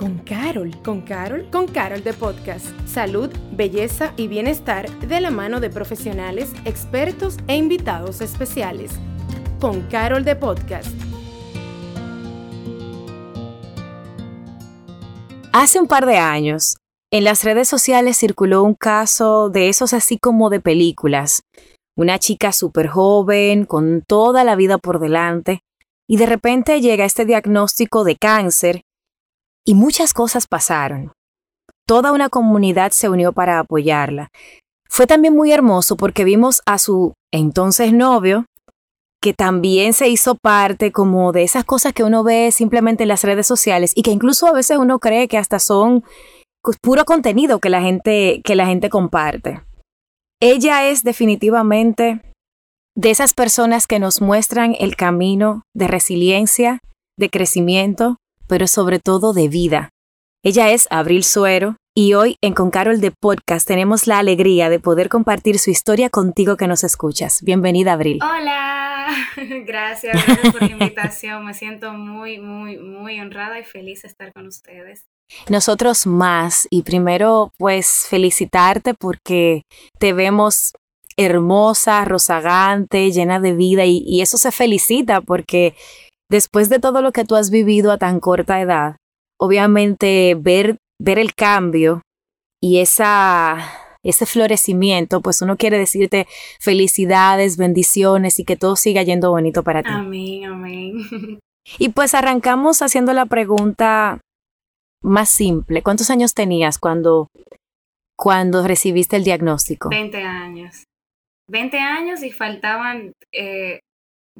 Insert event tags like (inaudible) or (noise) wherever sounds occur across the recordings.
con Carol. ¿Con Carol? Con Carol de Podcast. Salud, belleza y bienestar de la mano de profesionales, expertos e invitados especiales. Con Carol de Podcast. Hace un par de años, en las redes sociales circuló un caso de esos así como de películas. Una chica súper joven, con toda la vida por delante, y de repente llega este diagnóstico de cáncer y muchas cosas pasaron. Toda una comunidad se unió para apoyarla. Fue también muy hermoso porque vimos a su entonces novio, que también se hizo parte como de esas cosas que uno ve simplemente en las redes sociales y que incluso a veces uno cree que hasta son puro contenido que la gente, que la gente comparte. Ella es definitivamente de esas personas que nos muestran el camino de resiliencia, de crecimiento, pero sobre todo de vida. Ella es Abril Suero y hoy en Con Carol de Podcast tenemos la alegría de poder compartir su historia contigo que nos escuchas. Bienvenida, Abril. Hola, (laughs) gracias, gracias por la invitación. Me siento muy, muy, muy honrada y feliz de estar con ustedes. Nosotros más y primero pues felicitarte porque te vemos hermosa, rozagante, llena de vida y, y eso se felicita porque después de todo lo que tú has vivido a tan corta edad, obviamente ver, ver el cambio y esa, ese florecimiento, pues uno quiere decirte felicidades, bendiciones y que todo siga yendo bonito para ti. Amén, amén. (laughs) Y pues arrancamos haciendo la pregunta más simple. ¿Cuántos años tenías cuando, cuando recibiste el diagnóstico? 20 años. 20 años y faltaban eh,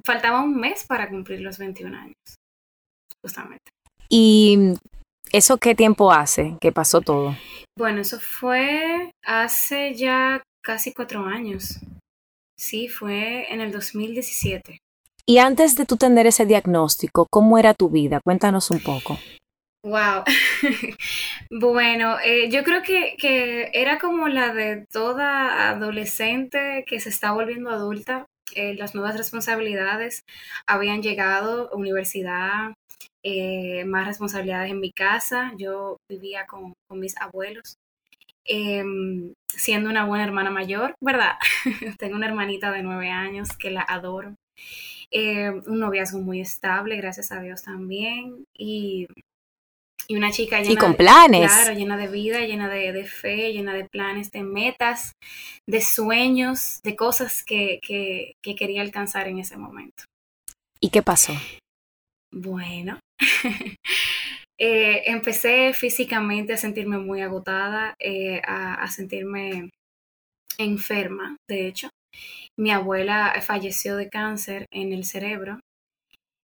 faltaba un mes para cumplir los 21 años, justamente. ¿Y eso qué tiempo hace que pasó todo? Bueno, eso fue hace ya casi cuatro años. Sí, fue en el 2017. Y antes de tú tener ese diagnóstico, ¿cómo era tu vida? Cuéntanos un poco. Wow. (laughs) bueno, eh, yo creo que, que, era como la de toda adolescente que se está volviendo adulta, eh, las nuevas responsabilidades habían llegado, universidad, eh, más responsabilidades en mi casa, yo vivía con, mis abuelos, em, siendo una buena hermana mayor, ¿verdad? (laughs) Tengo una hermanita de nueve años que la adoro. Em, un noviazgo muy estable, gracias a Dios también. Y y una chica llena y con planes. De, claro, llena de vida, llena de, fe, llena de planes, de metas, de sueños, de cosas que, que, quería alcanzar en ese momento. ¿Y qué pasó? Bueno, (laughs) eh, empecé físicamente a sentirme muy agotada, eh, a, a sentirme enferma, de hecho. Mi abuela falleció de cáncer en el cerebro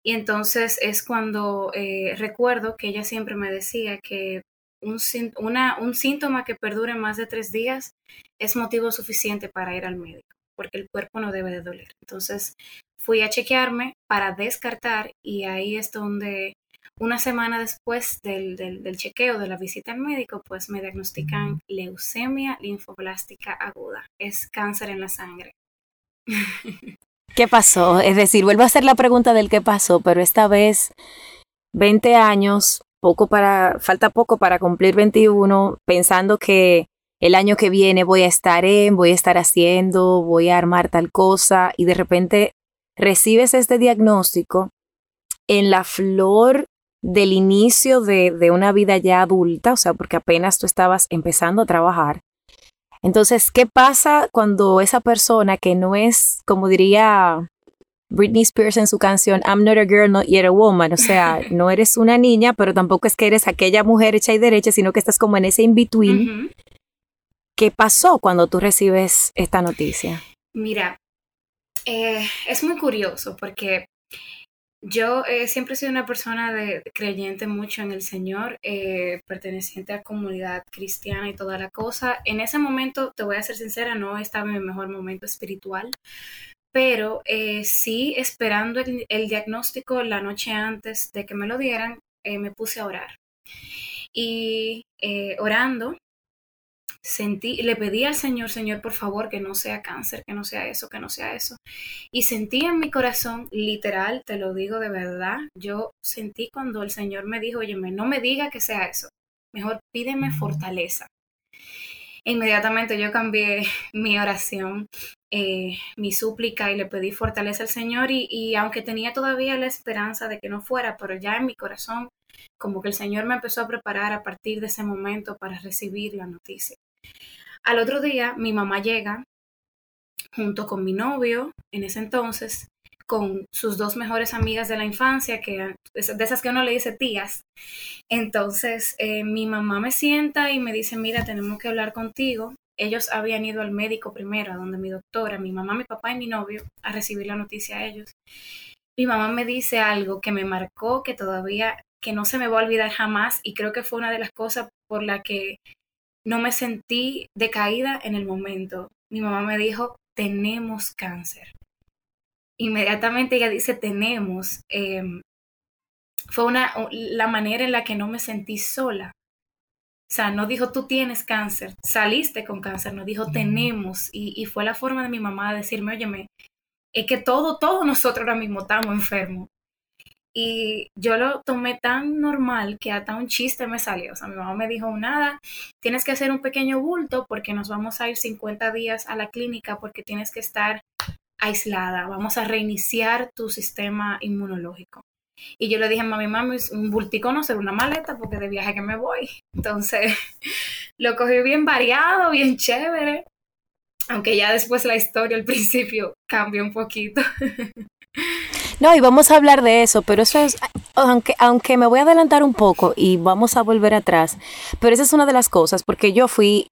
y entonces es cuando eh, recuerdo que ella siempre me decía que un, una, un síntoma que perdure más de tres días es motivo suficiente para ir al médico, porque el cuerpo no debe de doler. Entonces fui a chequearme para descartar y ahí es donde una semana después del, del, del chequeo, de la visita al médico, pues me diagnostican leucemia linfoblástica aguda. Es cáncer en la sangre. (laughs) ¿Qué pasó? Es decir, vuelvo a hacer la pregunta del qué pasó, pero esta vez 20 años, poco para, falta poco para cumplir 21, pensando que el año que viene voy a estar en, voy a estar haciendo, voy a armar tal cosa, y de repente recibes este diagnóstico en la flor del inicio de, de una vida ya adulta, o sea, porque apenas tú estabas empezando a trabajar, entonces, ¿qué pasa cuando esa persona que no es, como diría Britney Spears en su canción I'm not a girl, not yet a woman, o sea, (laughs) no eres una niña, pero tampoco es que eres aquella mujer hecha y derecha, sino que estás como en ese in-between. ¿Qué pasó cuando tú recibes esta noticia? Mira, eh, es muy curioso porque yo eh, siempre he sido una persona de, creyente mucho en el Señor, eh, perteneciente a comunidad cristiana y toda la cosa. En ese momento, te voy a ser sincera, no estaba en mi mejor momento espiritual, pero eh, sí esperando el, el, diagnóstico la noche antes de que me lo dieran, me puse a orar. Y orando, sentí, le pedí al Señor, Señor, por favor, que no sea cáncer, que no sea eso, que no sea eso. Y sentí en mi corazón, literal, te lo digo de verdad, yo sentí cuando el Señor me dijo, oye, no me diga que sea eso, mejor pídeme fortaleza. Inmediatamente yo cambié (laughs) mi oración, eh, mi súplica y le pedí fortaleza al Señor y, y aunque tenía todavía la esperanza de que no fuera, pero ya en mi corazón como que el Señor me empezó a preparar a partir de ese momento para recibir la noticia. Al otro día, mi mamá llega junto con mi novio en ese entonces, con sus dos mejores amigas de la infancia, que de esas que uno le dice tías. Entonces, eh, mi mamá me sienta y me dice, mira, tenemos que hablar contigo. Ellos habían ido al médico primero, a donde mi doctora, mi mamá, mi papá y mi novio, a recibir la noticia a ellos. Mi mamá me dice algo que me marcó, que todavía, que no se me va a olvidar jamás y creo que fue una de las cosas por la que no me sentí decaída en el momento. Mi mamá me dijo, tenemos cáncer. Inmediatamente ella dice, tenemos. Em, fue una, la manera en la que no me sentí sola. O sea, no dijo tú tienes cáncer, saliste con cáncer, no dijo tenemos. Y, y fue la forma de mi mamá de decirme, óyeme, es que todo, todos nosotros ahora mismo estamos enfermos. Y yo lo tomé tan normal que hasta un chiste me salió. O sea, mi mamá me dijo, nada, tienes que hacer un pequeño bulto porque nos vamos a ir 50 días a la clínica porque tienes que estar aislada. Vamos a reiniciar tu sistema inmunológico. Y yo le dije, mami, mami, un bultico no ser una maleta porque de viaje que me voy. Entonces, (laughs) lo cogí bien variado, bien chévere. Aunque ya después la historia al principio cambió un poquito. (laughs) No, y vamos a hablar de eso, pero eso es, aunque, aunque me voy a adelantar un poco y vamos a volver atrás, pero esa es una de las cosas, porque yo fui,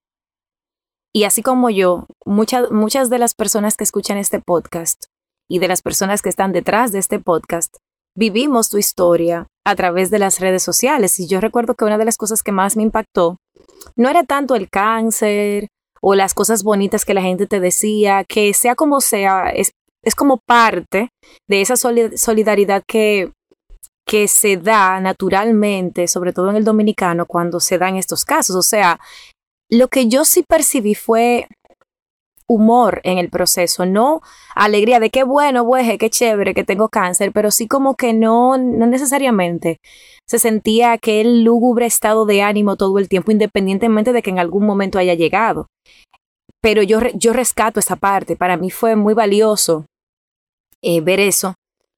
y así como yo, muchas, muchas de las personas que escuchan este podcast y de las personas que están detrás de este podcast, vivimos tu historia a través de las redes sociales. Y yo recuerdo que una de las cosas que más me impactó no era tanto el cáncer o las cosas bonitas que la gente te decía, que sea como sea, es, es como parte de esa solidaridad que, que se da naturalmente, sobre todo en el dominicano, cuando se dan estos casos. O sea, lo que yo sí percibí fue humor en el proceso, no alegría de qué bueno, güey, qué chévere que tengo cáncer, pero sí como que no, no necesariamente se sentía aquel lúgubre estado de ánimo todo el tiempo, independientemente de que en algún momento haya llegado. Pero yo, yo rescato esa parte, para mí fue muy valioso eh, ver eso,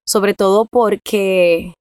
sobre todo porque,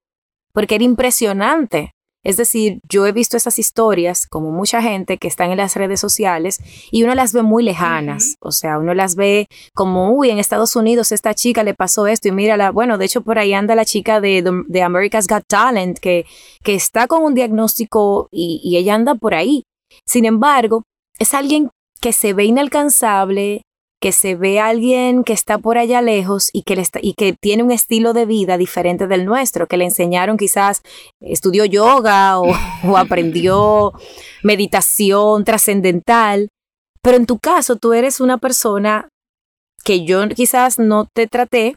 porque era impresionante. Es decir, yo he visto esas historias, como mucha gente que están en las redes sociales, y uno las ve muy lejanas. O sea, uno las ve como, uy, en Estados Unidos esta chica le pasó esto, y mírala, bueno, de hecho por ahí anda la chica de, de America's Got Talent, que, que está con un diagnóstico y, y ella anda por ahí. Sin embargo, es alguien que se ve inalcanzable, que se ve a alguien que está por allá lejos y que, y que tiene un estilo de vida diferente del nuestro, que le enseñaron quizás, estudió yoga o, (laughs) o aprendió meditación trascendental, pero en tu caso tú eres una persona que yo quizás no te traté,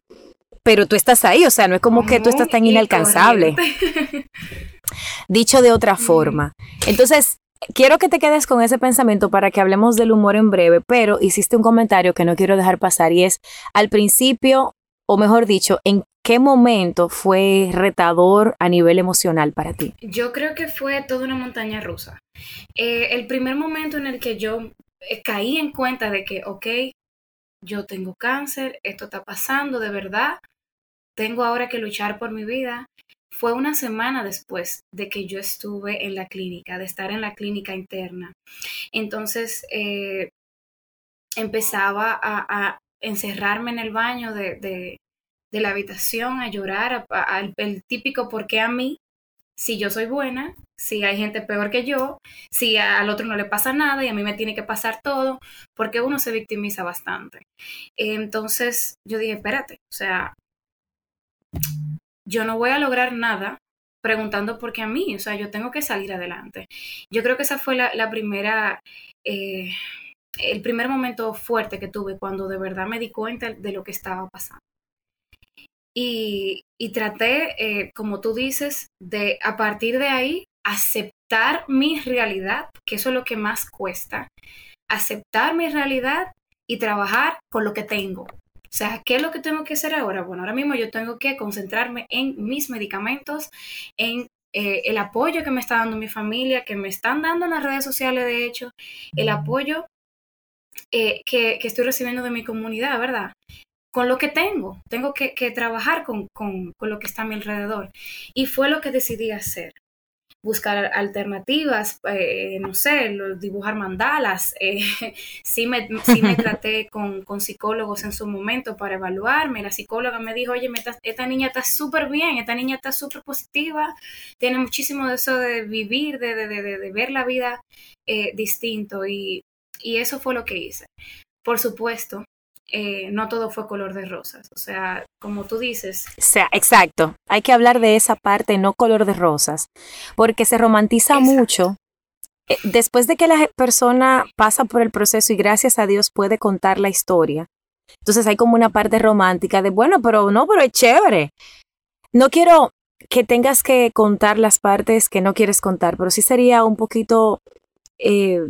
pero tú estás ahí, o sea, no es como que tú estás tan inalcanzable. (laughs) Dicho de otra forma. Entonces, quiero que te quedes con ese pensamiento para que hablemos del humor en breve, pero hiciste un comentario que no quiero dejar pasar y es al principio, o mejor dicho, ¿en qué momento fue retador a nivel emocional para ti? Yo creo que fue toda una montaña rusa. Eh, el primer momento en el que yo eh, caí en cuenta de que, ok, yo tengo cáncer, esto está pasando de verdad, tengo ahora que luchar por mi vida, fue una semana después de que yo estuve en la clínica, de estar en la clínica interna. Entonces eh, empezaba a, encerrarme en el baño de, la habitación, a llorar, el típico ¿por qué a mí? Si yo soy buena, si hay gente peor que yo, si al otro no le pasa nada y a mí me tiene que pasar todo, porque uno se victimiza bastante. Entonces yo dije, espérate, o sea, yo no voy a lograr nada preguntando por qué a mí, o sea, yo tengo que salir adelante. Yo creo que esa fue la, primera, eh, el primer momento fuerte que tuve cuando de verdad me di cuenta de lo que estaba pasando. Y, traté, eh, como tú dices, de a partir de ahí aceptar mi realidad, que eso es lo que más cuesta, aceptar mi realidad y trabajar con lo que tengo. O sea, ¿qué es lo que tengo que hacer ahora? Bueno, ahora mismo yo tengo que concentrarme en mis medicamentos, en eh, el apoyo que me está dando mi familia, que me están dando en las redes sociales, de hecho, el apoyo eh, que, estoy recibiendo de mi comunidad, ¿verdad? Con lo que tengo, tengo que, trabajar con, con, lo que está a mi alrededor. Y fue lo que decidí hacer buscar alternativas, eh, no sé, dibujar mandalas. Eh, (laughs) sí, me, sí me (laughs) traté con, con, psicólogos en su momento para evaluarme. La psicóloga me dijo, oye, esta, niña está súper bien, esta niña está súper positiva, tiene muchísimo de eso de vivir, de, de, de, de ver la vida eh, distinto. Y, y eso fue lo que hice. Por supuesto, eh, no todo fue color de rosas. O sea, como tú dices. O sea, exacto. Hay que hablar de esa parte, no color de rosas, porque se romantiza mucho. Eh, después de que la persona pasa por el proceso y gracias a Dios puede contar la historia, entonces hay como una parte romántica de, bueno, pero no, pero es chévere. No quiero que tengas que contar las partes que no quieres contar, pero sí sería un poquito eh,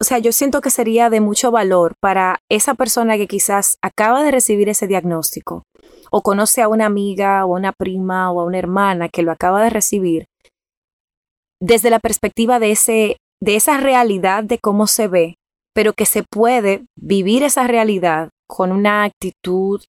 o sea, yo siento que sería de mucho valor para esa persona que quizás acaba de recibir ese diagnóstico o conoce a una amiga o a una prima o a una hermana que lo acaba de recibir, desde la perspectiva de, ese, de esa realidad de cómo se ve, pero que se puede vivir esa realidad con una actitud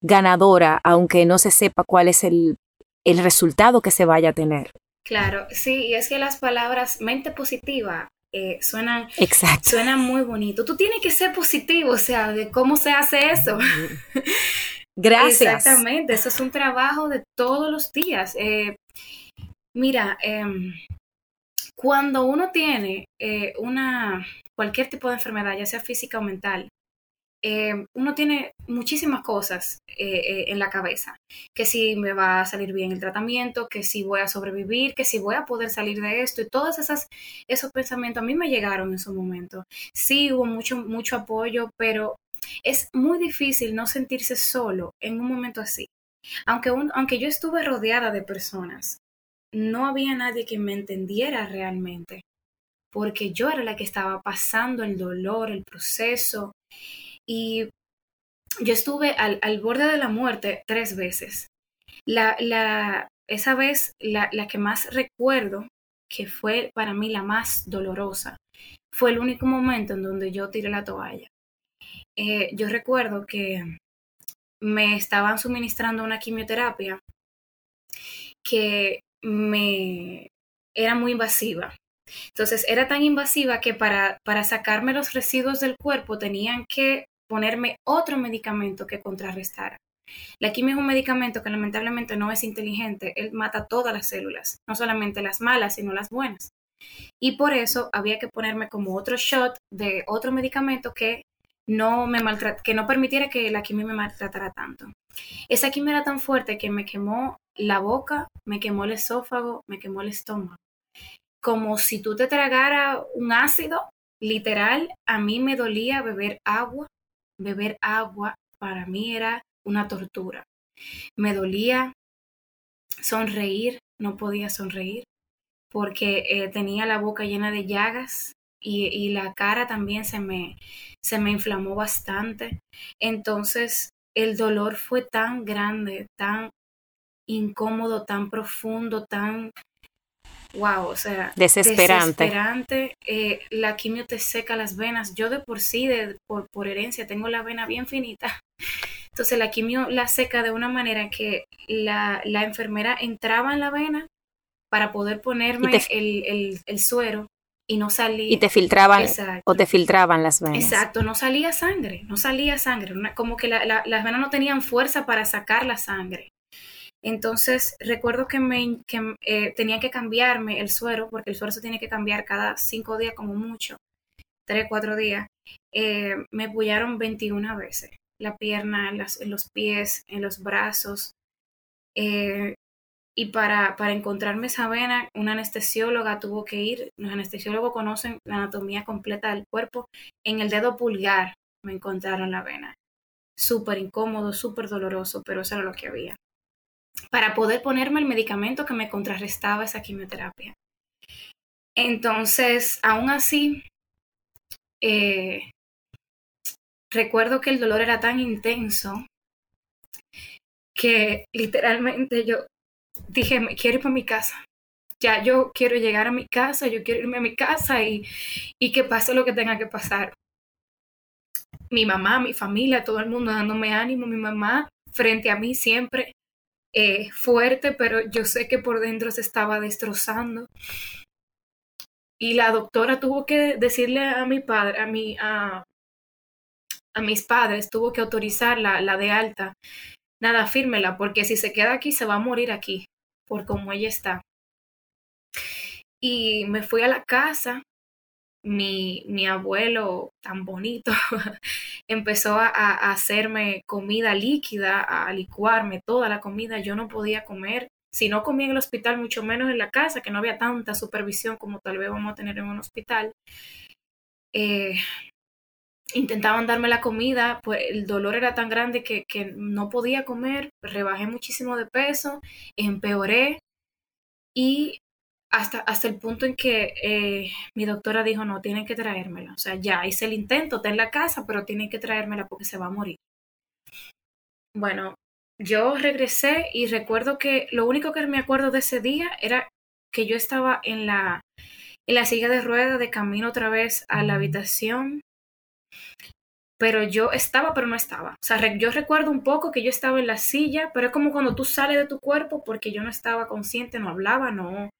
ganadora, aunque no se sepa cuál es el, el resultado que se vaya a tener. Claro, sí, y es que las palabras mente positiva eh, suenan, Exacto. muy bonito. Tú tienes que ser positivo, o sea, de cómo se hace eso. (laughs) Gracias. Exactamente, eso es un trabajo de todos los días. Eh, mira, em, cuando uno tiene eh, una cualquier tipo de enfermedad, ya sea física o mental, eh, uno tiene muchísimas cosas eh, eh, en la cabeza, que si me va a salir bien el tratamiento, que si voy a sobrevivir, que si voy a poder salir de esto y todos esas, esos pensamientos a mí me llegaron en su momento. Sí hubo mucho, mucho apoyo, pero es muy difícil no sentirse solo en un momento así. Aunque, aunque yo estuve rodeada de personas, no había nadie que me entendiera realmente, porque yo era la que estaba pasando el dolor, el proceso, y yo estuve al, borde de la muerte tres veces. La, la, esa vez, la, la que más recuerdo, que fue para mí la más dolorosa, fue el único momento en donde yo tiré la toalla. Eh, yo recuerdo que me estaban suministrando una quimioterapia que me era muy invasiva. Entonces era tan invasiva que para, para sacarme los residuos del cuerpo tenían que ponerme otro medicamento que contrarrestara. La quimio es un medicamento que lamentablemente no es inteligente, él mata todas las células, no solamente las malas, sino las buenas. Y por eso había que ponerme como otro shot de otro medicamento que no me que no permitiera que la quimio me maltratara tanto. Esa quimio era tan fuerte que me quemó la boca, me quemó el esófago, me quemó el estómago. Como si tú te tragara un ácido, literal, a mí me dolía beber agua beber agua para mí era una tortura. Me dolía sonreír, no podía sonreír porque eh, tenía la boca llena de llagas y, y, la cara también se me, se me inflamó bastante. Entonces el dolor fue tan grande, tan incómodo, tan profundo, tan wow, o sea, desesperante. desesperante. Eh, la quimio te seca las venas. Yo de por sí, de, por, por herencia, tengo la vena bien finita. (laughs) Entonces la quimio la seca de una manera que la, la enfermera entraba en la vena para poder ponerme el, el, el, suero y no salía. Y te filtraban o te filtraban las venas. Exacto, no salía sangre, no salía sangre. como que la, la, las venas no tenían fuerza para sacar la sangre. Entonces recuerdo que, me, que eh, tenía que cambiarme el suero, porque el suero se tiene que cambiar cada cinco días como mucho, tres, cuatro días. Eh, me apoyaron 21 veces, la pierna, en, los pies, en los brazos. Eh, y para, para encontrarme esa vena, una anestesióloga tuvo que ir, los anestesiólogos conocen la anatomía completa del cuerpo, en el dedo pulgar me encontraron la vena. Súper incómodo, súper doloroso, pero eso era lo que había para poder ponerme el medicamento que me contrarrestaba esa quimioterapia. Entonces, aún así, eh, recuerdo que el dolor era tan intenso que literalmente yo dije, me quiero ir para mi casa. Ya yo quiero llegar a mi casa, yo quiero irme a mi casa y, y que pase lo que tenga que pasar. Mi mamá, mi familia, todo el mundo dándome ánimo, mi mamá frente a mí siempre eh, fuerte, pero yo sé que por dentro se estaba destrozando. Y la doctora tuvo que decirle a mi padre, a mi, a, a mis padres, tuvo que autorizar la, la de alta. Nada, fírmela, porque si se queda aquí se va a morir aquí, por como ella está. Y me fui a la casa mi, mi abuelo tan bonito (laughs) empezó a, hacerme comida líquida, a licuarme toda la comida. Yo no podía comer. Si no comía en el hospital, mucho menos en la casa, que no había tanta supervisión como tal vez vamos a tener en un hospital. Eh, intentaban darme la comida, pues el dolor era tan grande que, que no podía comer, rebajé muchísimo de peso, empeoré y hasta, hasta el punto en que eh, mi doctora dijo, no, tienen que traérmela. O sea, ya hice el intento, está en la casa, pero tienen que traérmela porque se va a morir. Bueno, yo regresé y recuerdo que lo único que me acuerdo de ese día era que yo estaba en la, en la silla de ruedas de camino otra vez a la habitación, pero yo estaba, pero no estaba. O sea, yo recuerdo un poco que yo estaba en la silla, pero es como cuando tú sales de tu cuerpo porque yo no estaba consciente, no hablaba, no,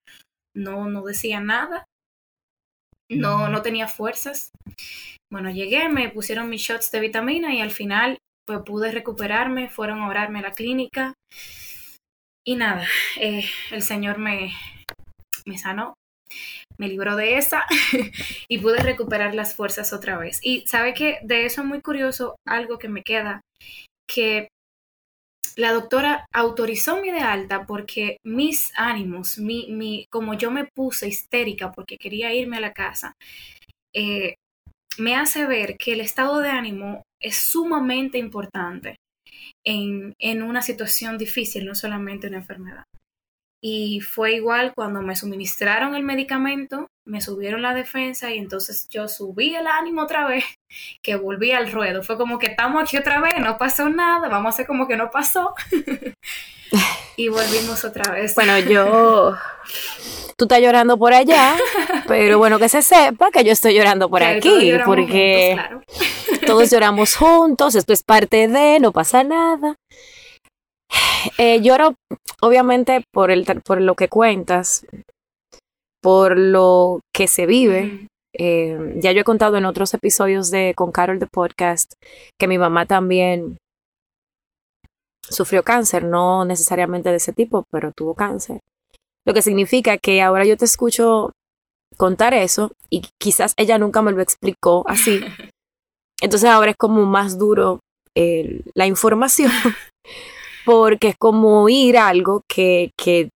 no, no decía nada, no, no tenía fuerzas. Bueno, llegué, me pusieron mis shots de vitamina y al final pues pude recuperarme, fueron a orarme a la clínica y nada, eh, el Señor me, me sanó, me libró de esa (laughs) y pude recuperar las fuerzas otra vez. Y sabe que de eso es muy curioso algo que me queda, que la doctora autorizó mi de alta porque mis ánimos, mi, mi, como yo me puse histérica porque quería irme a la casa, eh, me hace ver que el estado de ánimo es sumamente importante en, en una situación difícil, no solamente una enfermedad. Y fue igual cuando me suministraron el medicamento, me subieron la defensa y entonces yo subí el ánimo otra vez, (laughs) que volví al ruedo. Fue como que estamos aquí otra vez, no pasó nada, vamos a hacer como que no pasó. (laughs) y volvimos otra vez. Bueno, yo... (laughs) Tú estás llorando por allá, pero bueno, que se sepa que yo estoy llorando por aquí, porque todos lloramos juntos, esto es parte de, no pasa nada. Eh, lloro, obviamente, por, el, por lo que cuentas, por lo que se vive. Eh, ya yo he contado en otros episodios de con Carol de podcast que mi mamá también sufrió cáncer, no necesariamente de ese tipo, pero tuvo cáncer. Lo que significa que ahora yo te escucho contar eso y quizás ella nunca me lo explicó así. (laughs) Entonces ahora es como más duro eh, la información (laughs) porque es como ir a algo que, que,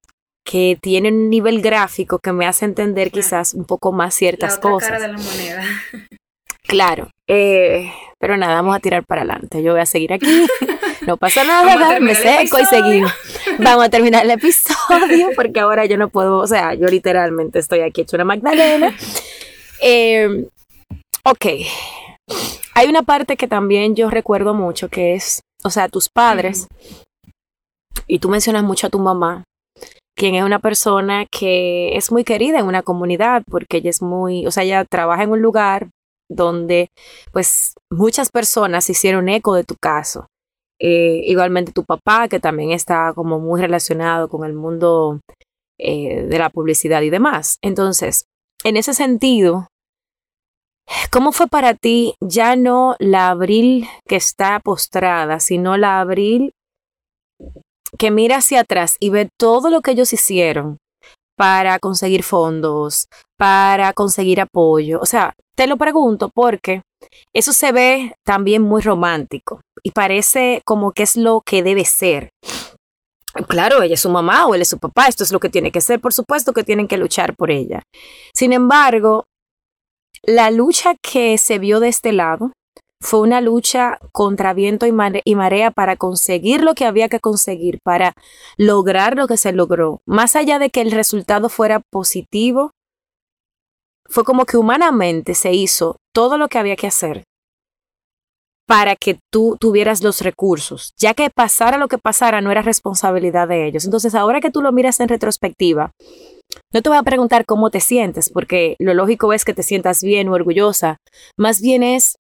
que, tiene un nivel gráfico que me hace entender quizás un poco más ciertas la otra cosas. Cara de la moneda. (laughs) Claro, eh, pero nada, vamos a tirar para adelante. Yo voy a seguir aquí. No pasa nada, me seco y seguimos. Vamos a terminar el (laughs) episodio porque ahora yo no puedo, o sea, yo literalmente estoy aquí hecho una Magdalena. Eh, ok, hay una parte que también yo recuerdo mucho que es, o sea, tus padres y tú mencionas mucho a tu mamá, quien es una persona que es muy querida en una comunidad porque ella es muy, o sea, ella trabaja en un lugar donde pues muchas personas hicieron eco de tu caso. Eh, igualmente tu papá, que también está como muy relacionado con el mundo eh, de la publicidad y demás. Entonces, en ese sentido, ¿cómo fue para ti ya no la Abril que está postrada, sino la Abril que mira hacia atrás y ve todo lo que ellos hicieron para conseguir fondos, para conseguir apoyo. O sea, te lo pregunto porque eso se ve también muy romántico y parece como que es lo que debe ser. Claro, ella es su mamá o él es su papá, esto es lo que tiene que ser, por supuesto que tienen que luchar por ella. Sin embargo, la lucha que se vio de este lado fue una lucha contra viento y, marea para conseguir lo que había que conseguir, para lograr lo que se logró. Más allá de que el resultado fuera positivo fue como que humanamente se hizo todo lo que había que hacer para que tú tuvieras los recursos, ya que pasara lo que pasara no era responsabilidad de ellos. Entonces, ahora que tú lo miras en retrospectiva, no te voy a preguntar cómo te sientes, porque lo lógico es que te sientas bien o orgullosa, más bien es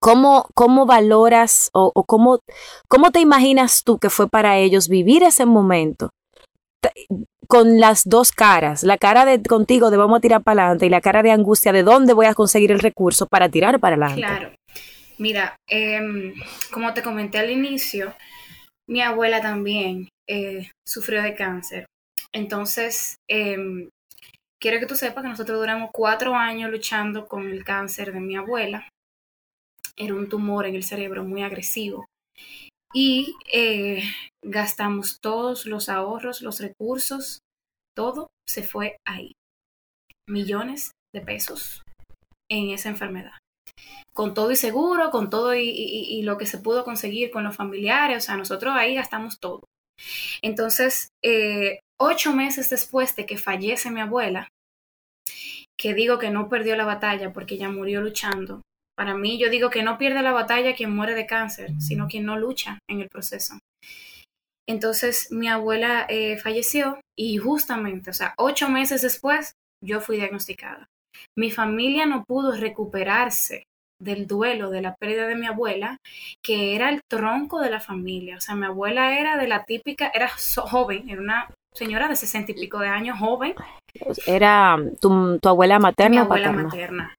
cómo, cómo valoras o, cómo, cómo te imaginas tú que fue para ellos vivir ese momento con las dos caras, la cara de contigo de vamos a tirar para adelante y la cara de angustia de dónde voy a conseguir el recurso para tirar para adelante. Claro. Mira, em, como te comenté al inicio, mi abuela también eh, sufrió de cáncer. Entonces, em, quiero que tú sepas que nosotros duramos cuatro años luchando con el cáncer de mi abuela. Era un tumor en el cerebro muy agresivo. Y eh, gastamos todos los ahorros, los recursos, todo se fue ahí. Millones de pesos en esa enfermedad con todo y seguro, con todo y, lo que se pudo conseguir con los familiares, o sea, nosotros ahí gastamos todo. Entonces, eh, ocho meses después de que fallece mi abuela, que digo que no perdió la batalla porque ella murió luchando, para mí yo digo que no pierde la batalla quien muere de cáncer, sino quien no lucha en el proceso. Entonces mi abuela eh, falleció y justamente, o sea, ocho meses después, yo fui diagnosticada. Mi familia no pudo recuperarse del duelo de la pérdida de mi abuela, que era el tronco de la familia. O sea, mi abuela era de la típica, era joven, era una señora de sesenta y pico de años, joven. Era tu, abuela materna. Mi abuela materna.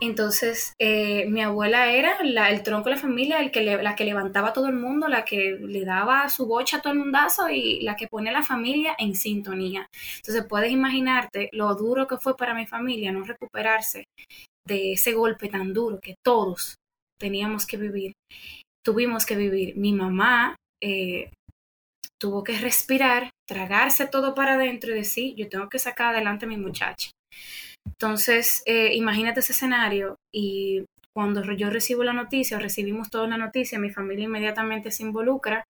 Entonces, eh, mi abuela era el tronco de la familia, el que la que levantaba a todo el mundo, la que le daba su bocha a todo el mundazo y la que pone a la familia en sintonía. Entonces, puedes imaginarte lo duro que fue para mi familia no recuperarse de ese golpe tan duro que todos teníamos que vivir, tuvimos que vivir. Mi mamá eh, tuvo que respirar, tragarse todo para adentro y decir, yo tengo que sacar adelante a mi muchacha. Entonces, eh, imagínate ese escenario y cuando yo recibo la noticia o recibimos toda la noticia, mi familia inmediatamente se involucra,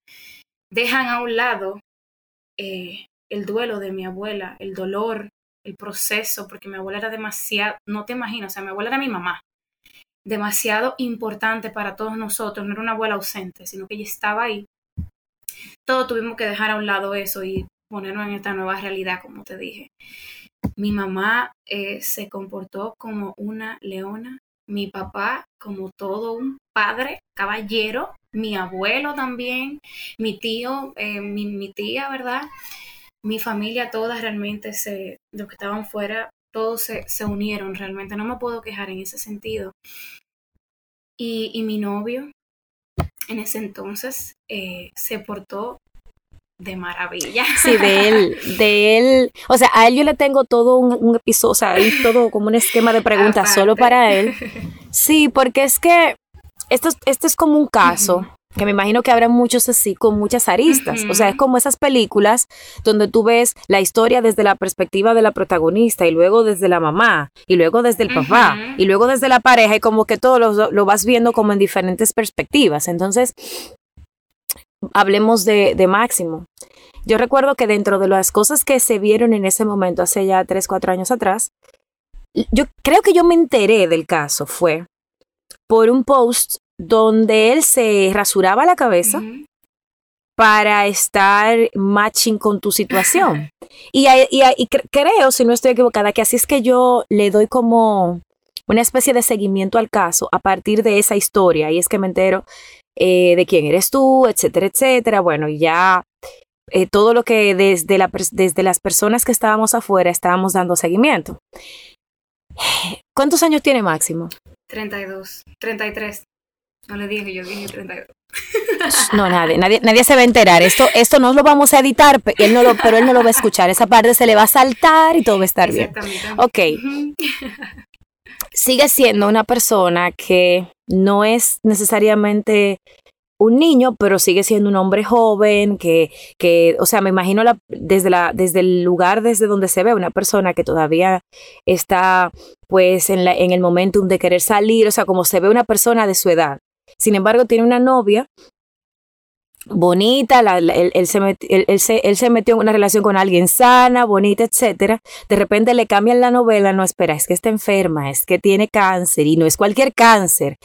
dejan a un lado eh, el duelo de mi abuela, el dolor, el proceso, porque mi abuela era demasiado, no te imaginas, o sea, mi abuela era mi mamá, demasiado importante para todos nosotros, no era una abuela ausente, sino que ella estaba ahí. Todos tuvimos que dejar a un lado eso y ponernos en esta nueva realidad, como te dije. Mi mamá eh, se comportó como una leona, mi papá como todo un padre, caballero, mi abuelo también, mi tío, eh, mi, tía, ¿verdad? mi familia, todas realmente se, los que estaban fuera, todos se, se unieron realmente. No me puedo quejar en ese sentido. Y, y mi novio, en ese entonces, eh, se portó de maravilla. Sí, de él, de él, o sea, a él yo le tengo todo un, episodio, o sea, todo como un esquema de preguntas solo para él. Sí, porque es que esto, esto es como un caso que me imagino que habrá muchos así con muchas aristas. O sea, es como esas películas donde tú ves la historia desde la perspectiva de la protagonista y luego desde la mamá y luego desde el papá y luego desde la pareja y como que todo lo, lo, vas viendo como en diferentes perspectivas. Entonces, hablemos de, de Máximo. Yo recuerdo que dentro de las cosas que se vieron en ese momento, hace ya tres, cuatro años atrás, yo creo que yo me enteré del caso, fue por un post donde él se rasuraba la cabeza para estar matching con tu situación. (laughs) y, creo, si no estoy equivocada, que así es que yo le doy como una especie de seguimiento al caso a partir de esa historia. Y es que me entero eh, de quién eres tú, etcétera, etcétera. Bueno, y ya eh, todo lo que desde, la, desde las personas que estábamos afuera estábamos dando seguimiento. (sighs) ¿Cuántos años tiene Máximo? 32, 33. No le dije, yo dije 32. No, nadie, nadie, nadie se va a enterar. Esto, esto no lo vamos a editar, él no lo, pero él no lo va a escuchar. Esa parte se le va a saltar y todo va a estar bien. Ok. (laughs) Sigue siendo una persona que no es necesariamente un niño, pero sigue siendo un hombre joven, que, que o sea, me imagino la, desde, la, desde el lugar desde donde se ve una persona que todavía está pues en, la, en el momento de querer salir, o sea, como se ve una persona de su edad. Sin embargo, tiene una novia bonita, él, se metió en una relación con alguien sana, bonita, etcétera. De repente le cambian la novela, no espera, es que está enferma, es que tiene cáncer y no es cualquier cáncer.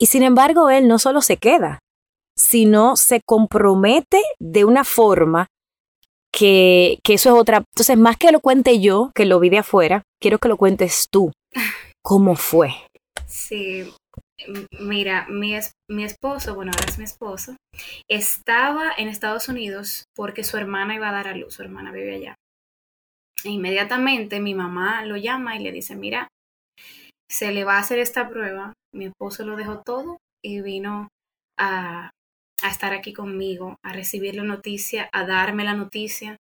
Y sin embargo, él no solo se queda, sino se compromete de una forma que, que eso es otra. Entonces, más que lo cuente yo, que lo vi de afuera, quiero que lo cuentes tú. (laughs) ¿Cómo fue? Sí, Mira, mi, mi esposo, bueno, ahora es mi esposo, estaba en Estados Unidos porque su hermana iba a dar a luz, su hermana vive allá. E inmediatamente mi mamá lo llama y le dice, mira, se le va a hacer esta prueba. Mi esposo lo dejó todo y vino a, a estar aquí conmigo, a recibir la noticia, a darme la noticia.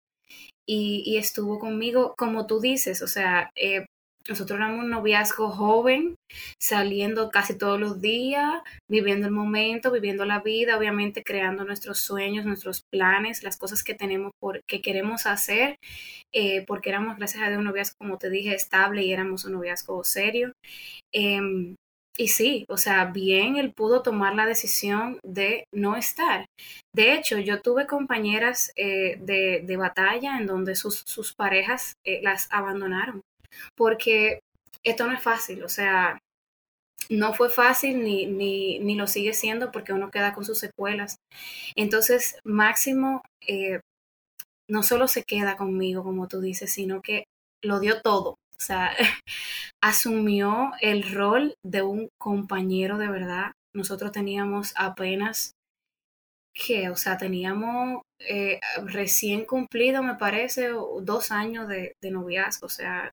Y, y estuvo conmigo, como tú dices, o sea, eh, nosotros éramos un noviazgo joven, saliendo casi todos los días, viviendo el momento, viviendo la vida, obviamente creando nuestros sueños, nuestros planes, las cosas que tenemos, por, que queremos hacer, eh, porque éramos, gracias a Dios, un noviazgo, como te dije, estable y éramos un noviazgo serio. Em, y sí, o sea, bien él pudo tomar la decisión de no estar. De hecho, yo tuve compañeras eh, de, de, batalla en donde sus, sus parejas eh, las abandonaron porque esto no es fácil, o sea, no fue fácil ni, ni, ni lo sigue siendo porque uno queda con sus secuelas. Entonces, Máximo eh, no solo se queda conmigo, como tú dices, sino que lo dio todo. O sea, (laughs) asumió el rol de un compañero de verdad. Nosotros teníamos apenas que, o sea, teníamos eh, recién cumplido, me parece, dos años de, de noviazgo. O sea,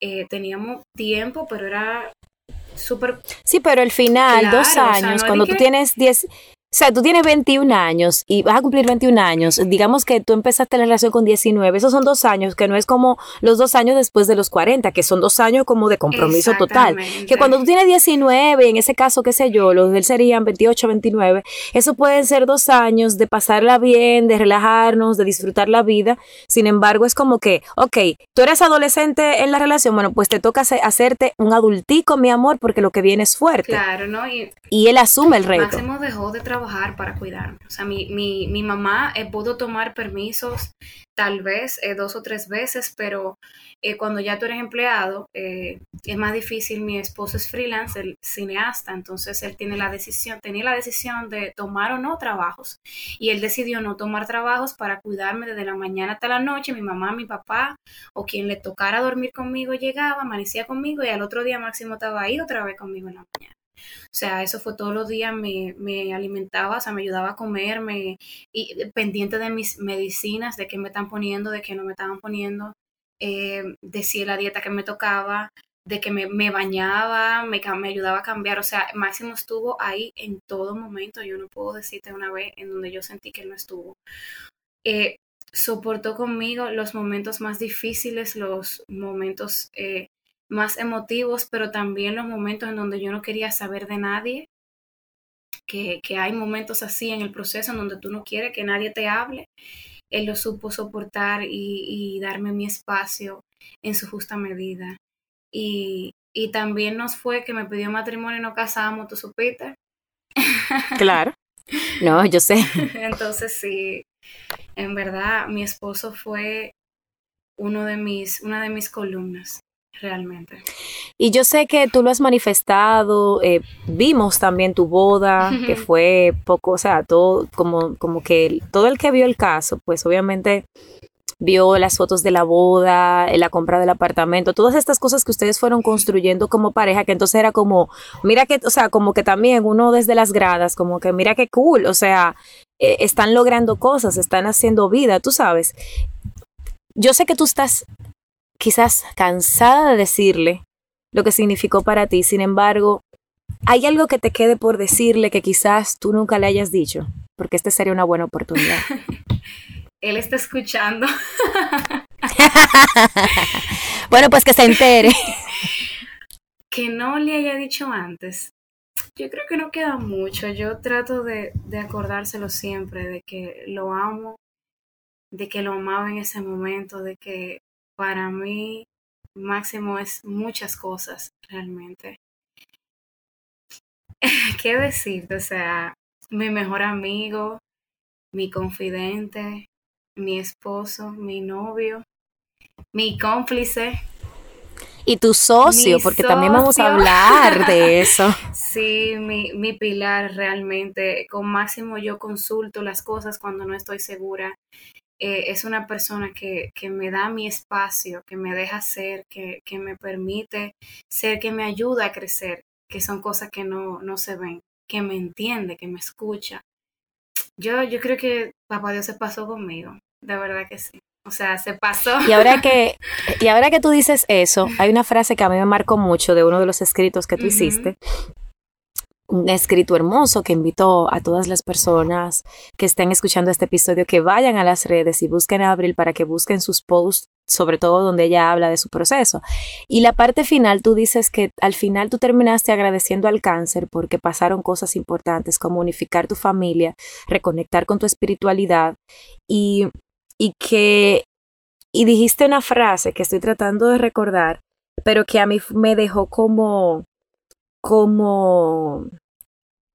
eh, teníamos tiempo, pero era súper... Sí, pero al final, dos años, cuando tú tienes 10, o sea, tú tienes 21 años y vas a cumplir 21 años. Digamos que tú empezaste la relación con 19. Esos son dos años, que no es como los dos años después de los 40, que son dos años como de compromiso total. Que cuando tú tienes 19, en ese caso, qué sé yo, los de él serían 28, 29, eso pueden ser dos años de pasarla bien, de relajarnos, de disfrutar la vida. Sin embargo, es como que, ok, tú eres adolescente en la relación, bueno, pues te toca hacerte un adultico, mi amor, porque lo que viene es fuerte. Claro, ¿no? Y, y él asume el reto. Máximo dejó de trabajar para cuidarme. O sea, mi, mi, mi mamá eh, pudo tomar permisos tal vez eh, dos o tres veces, pero eh, cuando ya tú eres empleado es más difícil. Mi esposo es freelance, el cineasta, entonces él tiene la decisión, tenía la decisión de tomar o no trabajos y él decidió no tomar trabajos para cuidarme desde la mañana hasta la noche. Mi mamá, mi papá o quien le tocara dormir conmigo llegaba, amanecía conmigo y al otro día máximo estaba ahí otra vez conmigo en la mañana. O sea, eso fue todos los días, me, me alimentaba, o sea, me ayudaba a comer, me, y pendiente de mis medicinas, de qué me están poniendo, de qué no me estaban poniendo, eh, de si la dieta que me tocaba, de que me, me bañaba, me, me, ayudaba a cambiar, o sea, Máximo estuvo ahí en todo momento, yo no puedo decirte una vez en donde yo sentí que él no estuvo. Eh, soportó conmigo los momentos más difíciles, los momentos eh, más emotivos, pero también los momentos en donde yo no quería saber de nadie, que, hay momentos así en el proceso en donde tú no quieres que nadie te hable. Él lo supo soportar y, darme mi espacio en su justa medida. Y, y también nos fue que me pidió matrimonio y no casamos, ¿tú supiste? (laughs) Claro. No, yo sé. (laughs) Entonces sí, en verdad mi esposo fue uno de mis, una de mis columnas realmente. Y yo sé que tú lo has manifestado, eh, vimos también tu boda, que fue poco, o sea, todo, como, como que todo el que vio el caso, pues obviamente vio las fotos de la boda, la compra del apartamento, todas estas cosas que ustedes fueron construyendo como pareja, que entonces era como, mira que, o sea, como que también uno desde las gradas, como que mira qué cool, o sea, eh, están logrando cosas, están haciendo vida, tú sabes. Yo sé que tú estás quizás cansada de decirle lo que significó para ti. Sin embargo, ¿hay algo que te quede por decirle que quizás tú nunca le hayas dicho? Porque esta sería una buena oportunidad. (laughs) Él está escuchando. (laughs) bueno, pues que se entere. (laughs) que no le haya dicho antes. Yo creo que no queda mucho. Yo trato de, de acordárselo siempre, de que lo amo, de que lo amaba en ese momento, de que para mí máximo es muchas cosas realmente. (laughs) ¿Qué decirte? O sea, mi mejor amigo, mi confidente, mi esposo, mi novio, mi cómplice. Y tu socio, porque también vamos a hablar (laughs) de eso. sí, mi, mi pilar realmente. Con Máximo yo consulto las cosas cuando no estoy segura. Eh, es una persona que, que, me da mi espacio, que me deja ser, que, que, me permite ser, que me ayuda a crecer, que son cosas que no, no se ven, que me entiende, que me escucha. Yo, yo creo que Papá Dios se pasó conmigo, de verdad que sí. O sea, se pasó. Y ahora que, (laughs) y ahora que tú dices eso, hay una frase que a mí me marcó mucho de uno de los escritos que tú hiciste. Un escrito hermoso que invitó a todas las personas que estén escuchando este episodio que vayan a las redes y busquen a Abril para que busquen sus posts, sobre todo donde ella habla de su proceso. Y la parte final, tú dices que al final tú terminaste agradeciendo al cáncer porque pasaron cosas importantes como unificar tu familia, reconectar con tu espiritualidad y y que, y dijiste una frase que estoy tratando de recordar, pero que a mí me dejó como, como,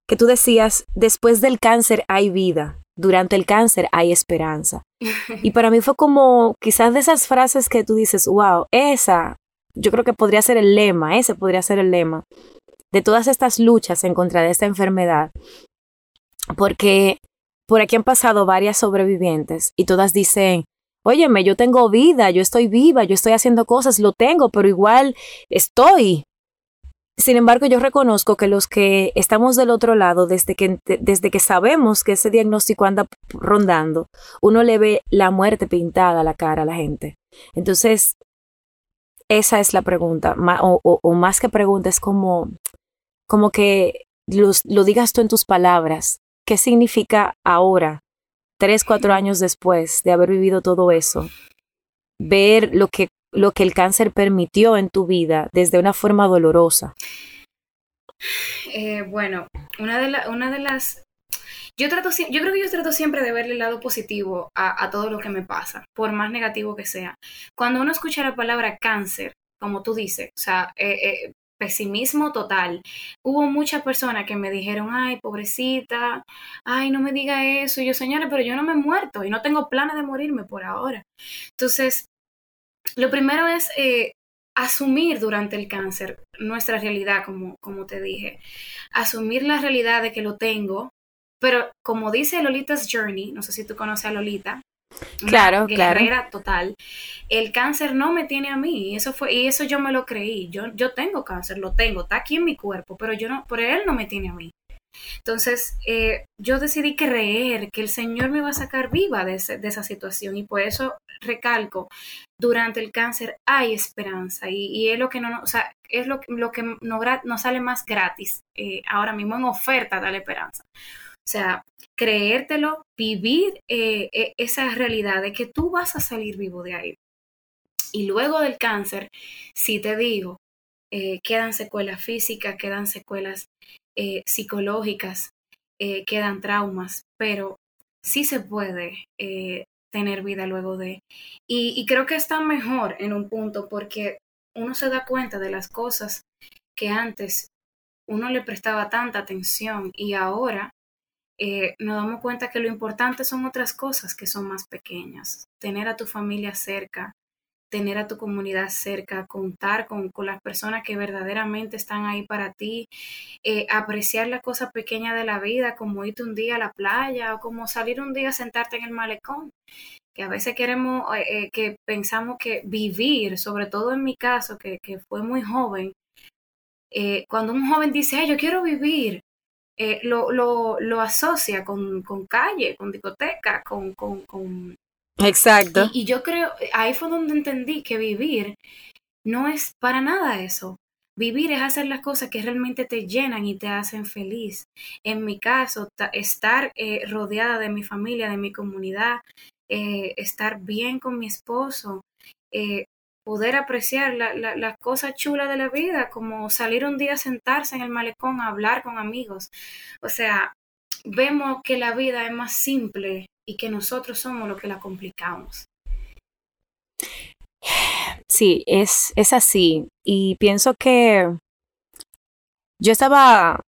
que tú decías, después del cáncer hay vida, durante el cáncer hay esperanza. (laughs) Y para mí fue como quizás de esas frases que tú dices, wow, esa, yo creo que podría ser el lema, ese podría ser el lema de todas estas luchas en contra de esta enfermedad. Porque por aquí han pasado varias sobrevivientes y todas dicen, óyeme, yo tengo vida, yo estoy viva, yo estoy haciendo cosas, lo tengo, pero igual estoy. Sin embargo, yo reconozco que los que estamos del otro lado, desde que, desde que sabemos que ese diagnóstico anda rondando, uno le ve la muerte pintada a la cara a la gente. Entonces, esa es la pregunta, o, más que pregunta, es como, como que lo digas tú en tus palabras, ¿Qué significa ahora, tres, cuatro años después de haber vivido todo eso? Ver lo que, lo que el cáncer permitió en tu vida desde una forma dolorosa. Eh, bueno, una de, una de las yo trato yo creo que yo trato siempre de verle el lado positivo a, todo lo que me pasa, por más negativo que sea. Cuando uno escucha la palabra cáncer, como tú dices, o sea, eh, eh, pesimismo total. Hubo muchas personas que me dijeron, ay, pobrecita, ay, no me diga eso. Y yo, señores, pero yo no me he muerto y no tengo planes de morirme por ahora. Entonces, lo primero es eh, asumir durante el cáncer nuestra realidad, como, como te dije. Asumir la realidad de que lo tengo, pero como dice Lolita's Journey, no sé si tú conoces a Lolita, Claro, guerrera total. El cáncer no me tiene a mí, y eso fue y eso yo me lo creí. Yo yo tengo cáncer, lo tengo, está aquí en mi cuerpo, pero yo no, por él no me tiene a mí. Entonces, eh, yo decidí creer que el Señor me iba a sacar viva de, esa situación y por eso recalco, durante el cáncer hay esperanza y, es lo que no, o sea, es lo, lo que no, sale más gratis eh, ahora mismo en oferta da la esperanza. O sea, creértelo, vivir eh, e, esa realidad de que tú vas a salir vivo de ahí. Y luego del cáncer, si te digo, quedan secuelas físicas, quedan secuelas eh, psicológicas, quedan traumas, pero sí se puede tener vida luego de. Y, y creo que está mejor en un punto porque uno se da cuenta de las cosas que antes uno le prestaba tanta atención y ahora eh, nos damos cuenta que lo importante son otras cosas que son más pequeñas. Tener a tu familia cerca, tener a tu comunidad cerca, contar con, las personas que verdaderamente están ahí para ti, eh, apreciar la cosa pequeña de la vida, como irte un día a la playa o como salir un día a sentarte en el malecón. Que a veces queremos, eh, que pensamos que vivir, sobre todo en mi caso, que, fue muy joven, cuando un joven dice, yo quiero vivir, eh, lo, lo, lo, asocia con, con, calle, con discoteca, con... con, con... Exacto. Y, yo creo, ahí fue donde entendí que vivir no es para nada eso. Vivir es hacer las cosas que realmente te llenan y te hacen feliz. En mi caso, estar eh, rodeada de mi familia, de mi comunidad, eh, estar bien con mi esposo, poder apreciar las la, cosas chulas de la vida, como salir un día a sentarse en el malecón a hablar con amigos. O sea, vemos que la vida es más simple y que nosotros somos los que la complicamos. Sí, es, es así. Y pienso que yo estaba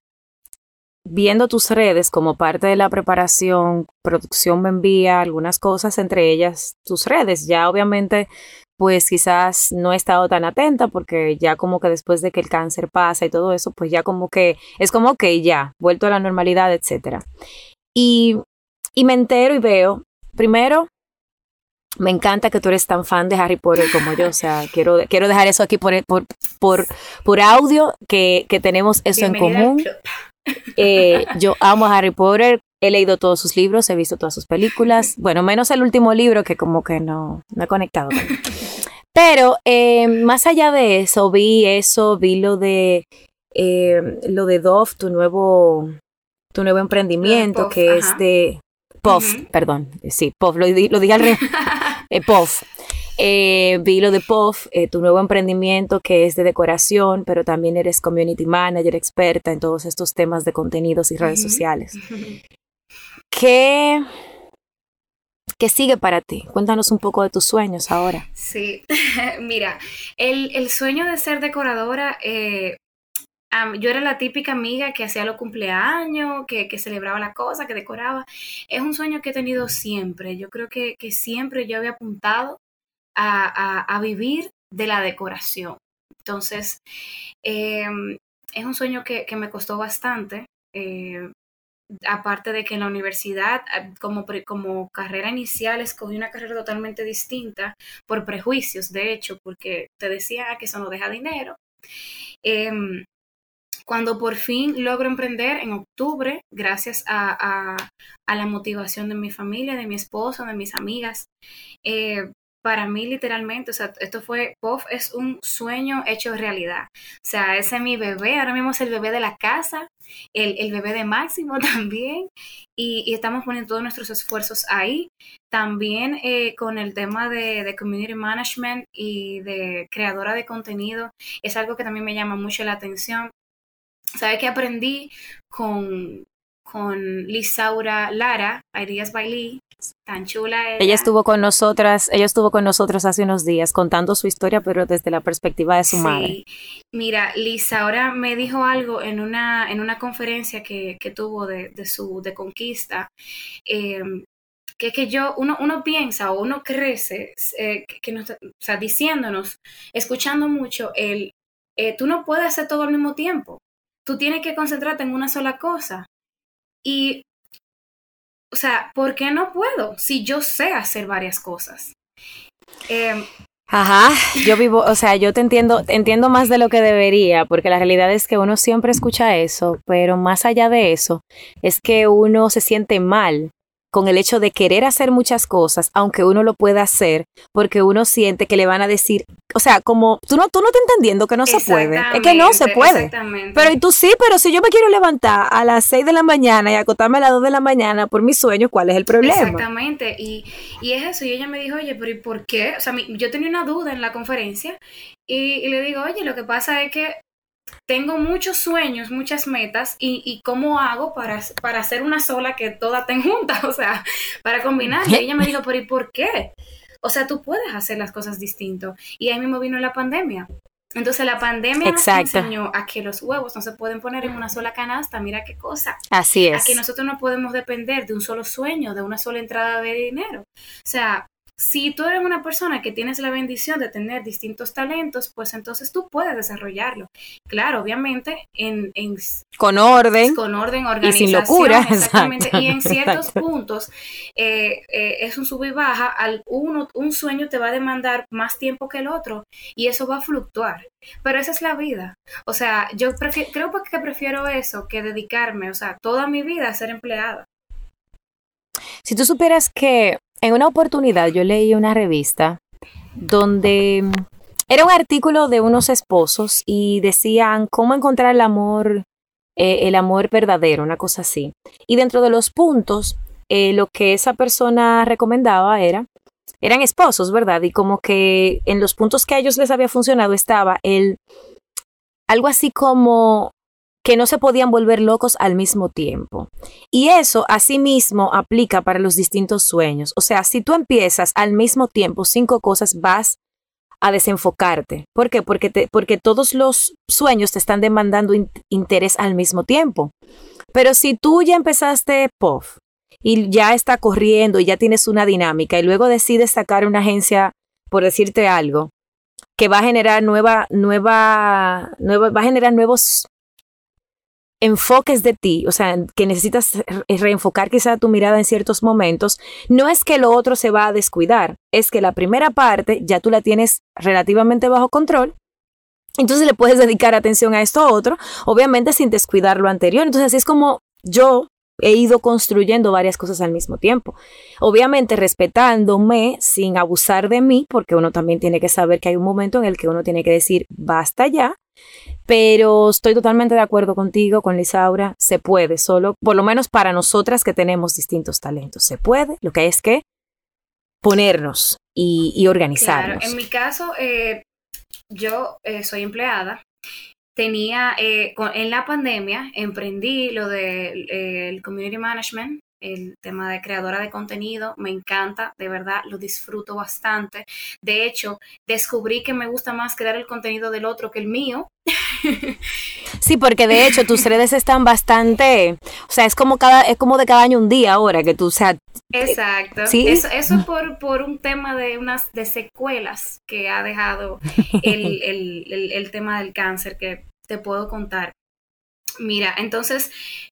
viendo tus redes como parte de la preparación, producción me envía algunas cosas, entre ellas tus redes. Ya obviamente, pues quizás no he estado tan atenta porque ya como que después de que el cáncer pasa y todo eso, pues ya como que es como que ya, vuelto a la normalidad, etcétera. Y, y me entero y veo, primero, me encanta que tú eres tan fan de Harry Potter como yo. O sea, (laughs) quiero, quiero dejar eso aquí por, por, por, por audio, que, que tenemos eso en común. (laughs) Eh, yo amo a Harry Potter, he leído todos sus libros, he visto todas sus películas, bueno, menos el último libro que como que no, no he conectado. Pero eh, más allá de eso, vi eso, vi lo de eh, lo de Dove, tu nuevo, tu nuevo emprendimiento, que es de Puff, perdón, sí, Puff, lo, lo dije al revés, (laughs) Puff. Eh, vi lo de POF, eh, tu nuevo emprendimiento que es de decoración, pero también eres community manager, experta en todos estos temas de contenidos y redes sociales. (laughs) ¿Qué, ¿Qué sigue para ti? Cuéntanos un poco de tus sueños ahora. Sí, (laughs) mira, el, sueño de ser decoradora, eh, yo era la típica amiga que hacía los cumpleaños, que, celebraba la cosa, que decoraba. Es un sueño que he tenido siempre. Yo creo que, que siempre yo había apuntado a, vivir de la decoración. Entonces, em, es un sueño que, me costó bastante. Eh, aparte de que en la universidad, ah, como, como carrera inicial, escogí una carrera totalmente distinta por prejuicios, de hecho, porque te decía que eso no deja dinero. Em, cuando por fin logro emprender en octubre, gracias a, la motivación de mi familia, de mi esposo, de mis amigas, eh, para mí literalmente, o sea, esto fue, POF es un sueño hecho realidad. O sea, ese es mi bebé, ahora mismo es el bebé de la casa, el, bebé de Máximo (laughs) también, y, estamos poniendo todos nuestros esfuerzos ahí. También eh, con el tema de, de, community management y de creadora de contenido, es algo que también me llama mucho la atención. ¿Sabes qué aprendí con, con Lisaura Lara, Ideas by Lee, tan chula. Ella. estuvo con nosotras, ella estuvo con nosotros hace unos días contando su historia, pero desde la perspectiva de su madre. Mira, Lisaura me dijo algo en una, en una conferencia que, que tuvo de, de, su de conquista. Em, que que yo, uno, uno piensa o uno crece, eh, que nos, o sea, diciéndonos, escuchando mucho el, eh, tú no puedes hacer todo al mismo tiempo, tú tienes que concentrarte en una sola cosa. Y, o sea, ¿por qué no puedo si yo sé hacer varias cosas? Em, Ajá, yo vivo, o sea, yo te entiendo, entiendo más de lo que debería, porque la realidad es que uno siempre escucha eso, pero más allá de eso, es que uno se siente mal con el hecho de querer hacer muchas cosas, aunque uno lo pueda hacer, porque uno siente que le van a decir, o sea, como tú no, tú no te entendiendo que no se puede, es que no se puede. Pero y tú sí, pero si yo me quiero levantar a las 6 de la mañana y acostarme a las 2 de la mañana por mis sueños, ¿cuál es el problema? Exactamente, y, y es eso, y ella me dijo, oye, pero ¿y por qué? O sea, yo tenía una duda en la conferencia y le digo, oye, lo que pasa es que tengo muchos sueños, muchas metas y, cómo hago para, para hacer una sola que todas estén (laughs) juntas, o sea, para combinar. Y ella me dijo, pero ¿y por qué? O sea, tú puedes hacer las cosas distinto. Y ahí mismo vino la pandemia. Entonces la pandemia nos enseñó a que los huevos no se pueden poner en una sola canasta, mira qué cosa. Así es. A que nosotros no podemos depender de un solo sueño, de una sola entrada de dinero. O sea, si tú eres una persona que tienes la bendición de tener distintos talentos, pues entonces tú puedes desarrollarlo. Claro, obviamente, en, con orden, con orden, organización, y sin locura, exactamente. y en ciertos puntos eh, eh, es un sub y baja. Al uno, un sueño te va a demandar más tiempo que el otro y eso va a fluctuar. Pero esa es la vida. O sea, yo creo que prefiero eso que dedicarme, o sea, toda mi vida a ser empleada. Si tú supieras que en una oportunidad yo leí una revista donde mm, era un artículo de unos esposos y decían cómo encontrar el amor, eh, el amor verdadero, una cosa así. Y dentro de los puntos, eh, lo que esa persona recomendaba era, eran esposos, ¿verdad? Y como que en los puntos que a ellos les había funcionado estaba el, algo así como que no se podían volver locos al mismo tiempo. Y eso asimismo aplica para los distintos sueños. O sea, si tú empiezas al mismo tiempo cinco cosas, vas a desenfocarte. ¿Por qué? Porque, porque todos los sueños te están demandando interés al mismo tiempo. Pero si tú ya empezaste POF y ya está corriendo y ya tienes una dinámica y luego decides sacar una agencia, por decirte algo, que va a generar nueva, nueva, nueva, va a generar nuevos enfoques de ti, o sea, que necesitas reenfocar quizá tu mirada en ciertos momentos, no es que lo otro se va a descuidar, es que la primera parte ya tú la tienes relativamente bajo control, entonces le puedes dedicar atención a esto otro, obviamente sin descuidar lo anterior. Entonces así es como yo he ido construyendo varias cosas al mismo tiempo. Obviamente respetándome sin abusar de mí, porque uno también tiene que saber que hay un momento en el que uno tiene que decir basta ya, pero estoy totalmente de acuerdo contigo, con Lisaura, se puede, solo, por lo menos para nosotras que tenemos distintos talentos, se puede, lo que es que ponernos y, organizarnos. en mi caso, eh, yo eh, soy empleada. Tenía, eh, en la pandemia, emprendí lo del community management el tema de creadora de contenido, me encanta, de verdad, lo disfruto bastante. De hecho, descubrí que me gusta más crear el contenido del otro que el mío. (laughs) Sí, porque de hecho tus redes están bastante, o sea, es como cada, es como de cada año un día ahora que tú, o sea, Exacto. ¿sí? Eso, eso por, por un tema de unas de secuelas que ha dejado (laughs) el, el, el, tema del cáncer que te puedo contar. Mira, entonces,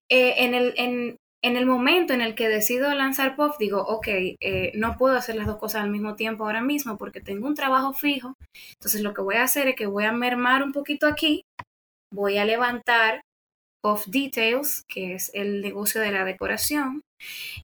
eh, en, el, en, en el momento en el que decido lanzar POF, digo, ok, eh, no puedo hacer las dos cosas al mismo tiempo ahora mismo porque tengo un trabajo fijo. Entonces lo que voy a hacer es que voy a mermar un poquito aquí, voy a levantar POF Details, que es el negocio de la decoración,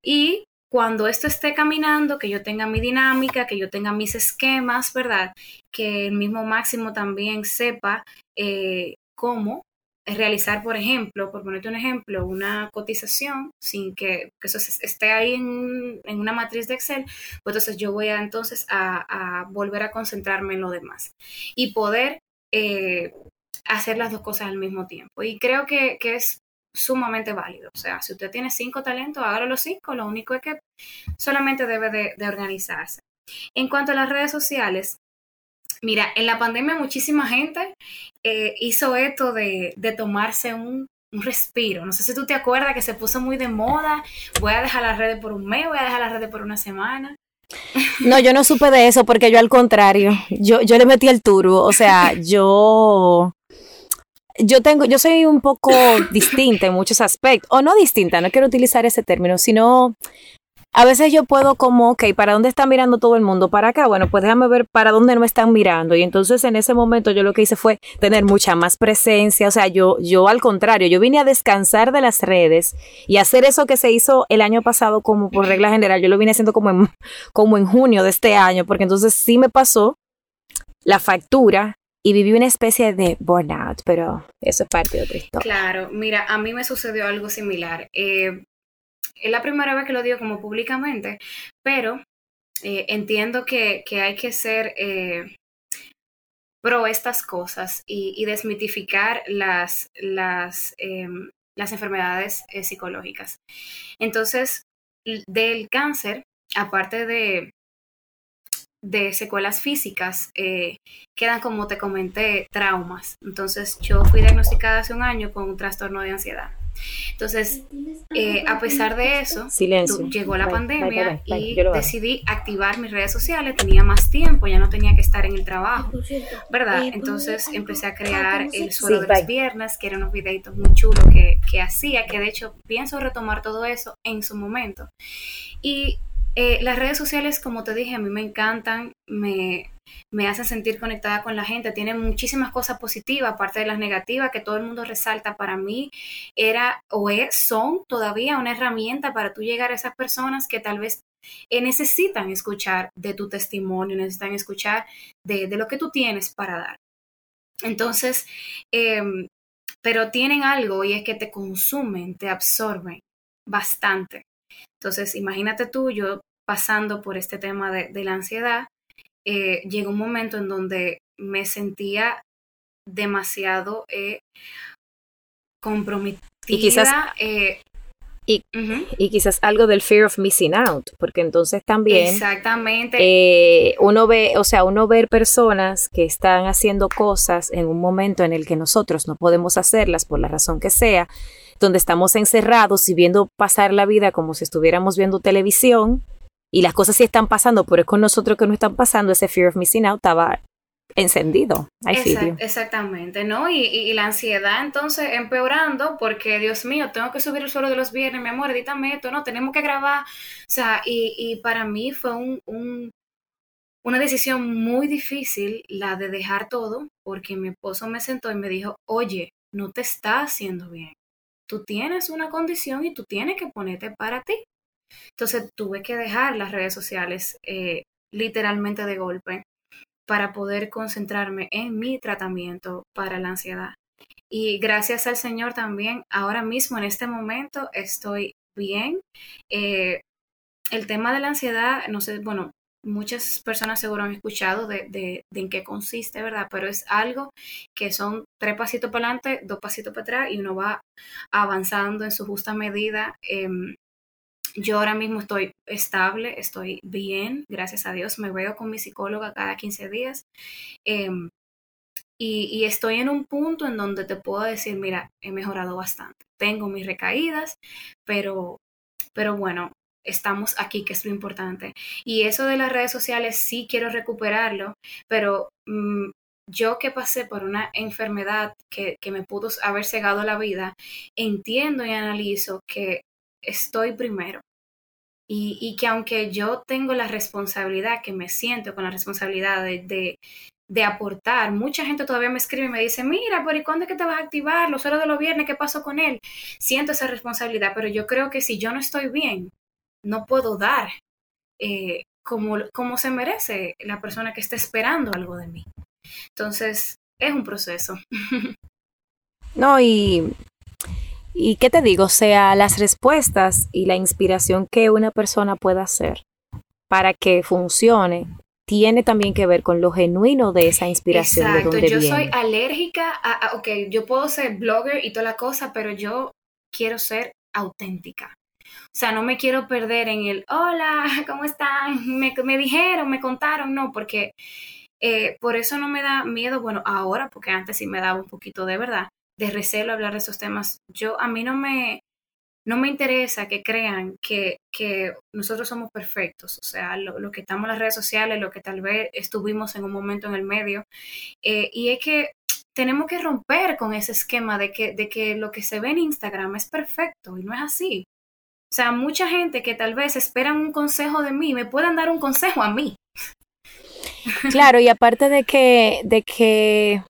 y cuando esto esté caminando, que yo tenga mi dinámica, que yo tenga mis esquemas, ¿verdad? Que el mismo máximo también sepa eh, cómo realizar, por ejemplo, por ponerte un ejemplo, una cotización sin que, eso esté ahí en, una matriz de Excel, pues entonces yo voy a entonces a, volver a concentrarme en lo demás y poder eh, hacer las dos cosas al mismo tiempo. Y creo que, es sumamente válido. O sea, si usted tiene cinco talentos, hágalo los cinco, lo único es que solamente debe de organizarse. En cuanto a las redes sociales, Mira, en la pandemia muchísima gente eh, hizo esto de, tomarse un, respiro. No sé si tú te acuerdas que se puso muy de moda. Voy a dejar las redes por un mes, voy a dejar las redes por una semana. No, yo no supe de eso porque yo al contrario, yo, yo le metí el turbo. O sea, (laughs) yo yo tengo, yo soy un poco distinta en muchos aspectos, o no distinta, no quiero utilizar ese término, sino a veces yo puedo como, ok, ¿para dónde está mirando todo el mundo? ¿Para acá? Bueno, pues déjame ver para dónde no están mirando. Y entonces en ese momento yo lo que hice fue tener mucha más presencia. O sea, yo, yo al contrario, yo vine a descansar de las redes y hacer eso que se hizo el año pasado como por regla general. Yo lo vine haciendo como en, como en junio de este año, porque entonces sí me pasó la factura y viví una especie de burnout, pero eso es parte de otra historia. Claro, mira, a mí me sucedió algo similar. Eh, es la primera vez que lo digo como públicamente, pero eh, entiendo que, hay que ser eh, pro estas cosas y, desmitificar las, las, em, las enfermedades eh, psicológicas. Entonces, del cáncer, aparte de, de secuelas físicas, quedan, como te comenté, traumas. Entonces, yo fui diagnosticada hace un año con un trastorno de ansiedad. Entonces, eh, a pesar de eso, llegó la pandemia y decidí activar mis redes sociales, tenía más tiempo, ya no tenía que estar en el trabajo, ¿verdad? Entonces empecé a crear el suelo de los viernes, que eran unos videitos muy chulos que, que hacía, que de hecho pienso retomar todo eso en su momento. Y eh, las redes sociales, como te dije, a mí me encantan, me, me hacen sentir conectada con la gente, tienen muchísimas cosas positivas, aparte de las negativas que todo el mundo resalta. Para mí era o es, son todavía una herramienta para tú llegar a esas personas que tal vez eh, necesitan escuchar de tu testimonio, necesitan escuchar de, lo que tú tienes para dar. Entonces, em, pero tienen algo y es que te consumen, te absorben bastante. Entonces, imagínate tú, yo pasando por este tema de, la ansiedad, eh, llegó un momento en donde me sentía demasiado eh, comprometida. Y quizás, eh, Y, y, quizás algo del fear of missing out, porque entonces también Exactamente. Eh, uno ve, o sea, uno ver personas que están haciendo cosas en un momento en el que nosotros no podemos hacerlas por la razón que sea, donde estamos encerrados y viendo pasar la vida como si estuviéramos viendo televisión y las cosas sí están pasando, pero es con nosotros que no están pasando, ese fear of missing out estaba encendido. exactamente, ¿no? Y, la ansiedad entonces empeorando porque, Dios mío, tengo que subir el suelo de los viernes, mi amor, edítame esto, ¿no? Tenemos que grabar. O sea, y, para mí fue un, una decisión muy difícil la de dejar todo porque mi esposo me sentó y me dijo, oye, no te está haciendo bien. Tú tienes una condición y tú tienes que ponerte para ti. Entonces tuve que dejar las redes sociales eh, literalmente de golpe para poder concentrarme en mi tratamiento para la ansiedad. Y gracias al Señor también, ahora mismo en este momento estoy bien. Eh, el tema de la ansiedad, no sé, bueno, muchas personas seguro han escuchado de, en qué consiste, ¿verdad? Pero es algo que son tres pasitos para adelante, dos pasitos para atrás y uno va avanzando en su justa medida. Em, yo ahora mismo estoy estable, estoy bien, gracias a Dios. Me veo con mi psicóloga cada 15 días. Em, y, estoy en un punto en donde te puedo decir, mira, he mejorado bastante. Tengo mis recaídas, pero, pero bueno, estamos aquí, que es lo importante. Y eso de las redes sociales sí quiero recuperarlo, pero mm, yo que pasé por una enfermedad que, que me pudo haber cegado la vida, entiendo y analizo que estoy primero. Y, que aunque yo tengo la responsabilidad, que me siento con la responsabilidad de, de, aportar, mucha gente todavía me escribe y me dice, mira, pero ¿y cuándo que te vas a activar? Los horas de los viernes, ¿qué pasó con él? Siento esa responsabilidad, pero yo creo que si yo no estoy bien, no puedo dar eh, como, como se merece la persona que está esperando algo de mí. Entonces, es un proceso. (laughs) No, y y qué te digo, o sea, las respuestas y la inspiración que una persona pueda hacer para que funcione tiene también que ver con lo genuino de esa inspiración. Exacto, de yo soy alérgica a, ok, yo puedo ser blogger y toda la cosa, pero yo quiero ser auténtica. O sea, no me quiero perder en el, hola, (laughs) ¿cómo están? Me, me dijeron, me contaron, no, porque eh, por eso no me da miedo, bueno, ahora, porque antes sí me daba un poquito de verdad, de recelo hablar de esos temas. Yo, a mí no me, no me interesa que crean que, que nosotros somos perfectos, o sea, lo, que estamos en las redes sociales, lo que tal vez estuvimos en un momento en el medio, eh, y es que tenemos que romper con ese esquema de que, de que lo que se ve en Instagram es perfecto y no es así. O sea, mucha gente que tal vez esperan un consejo de mí, me pueden dar un consejo a mí. Claro, y aparte de que, de que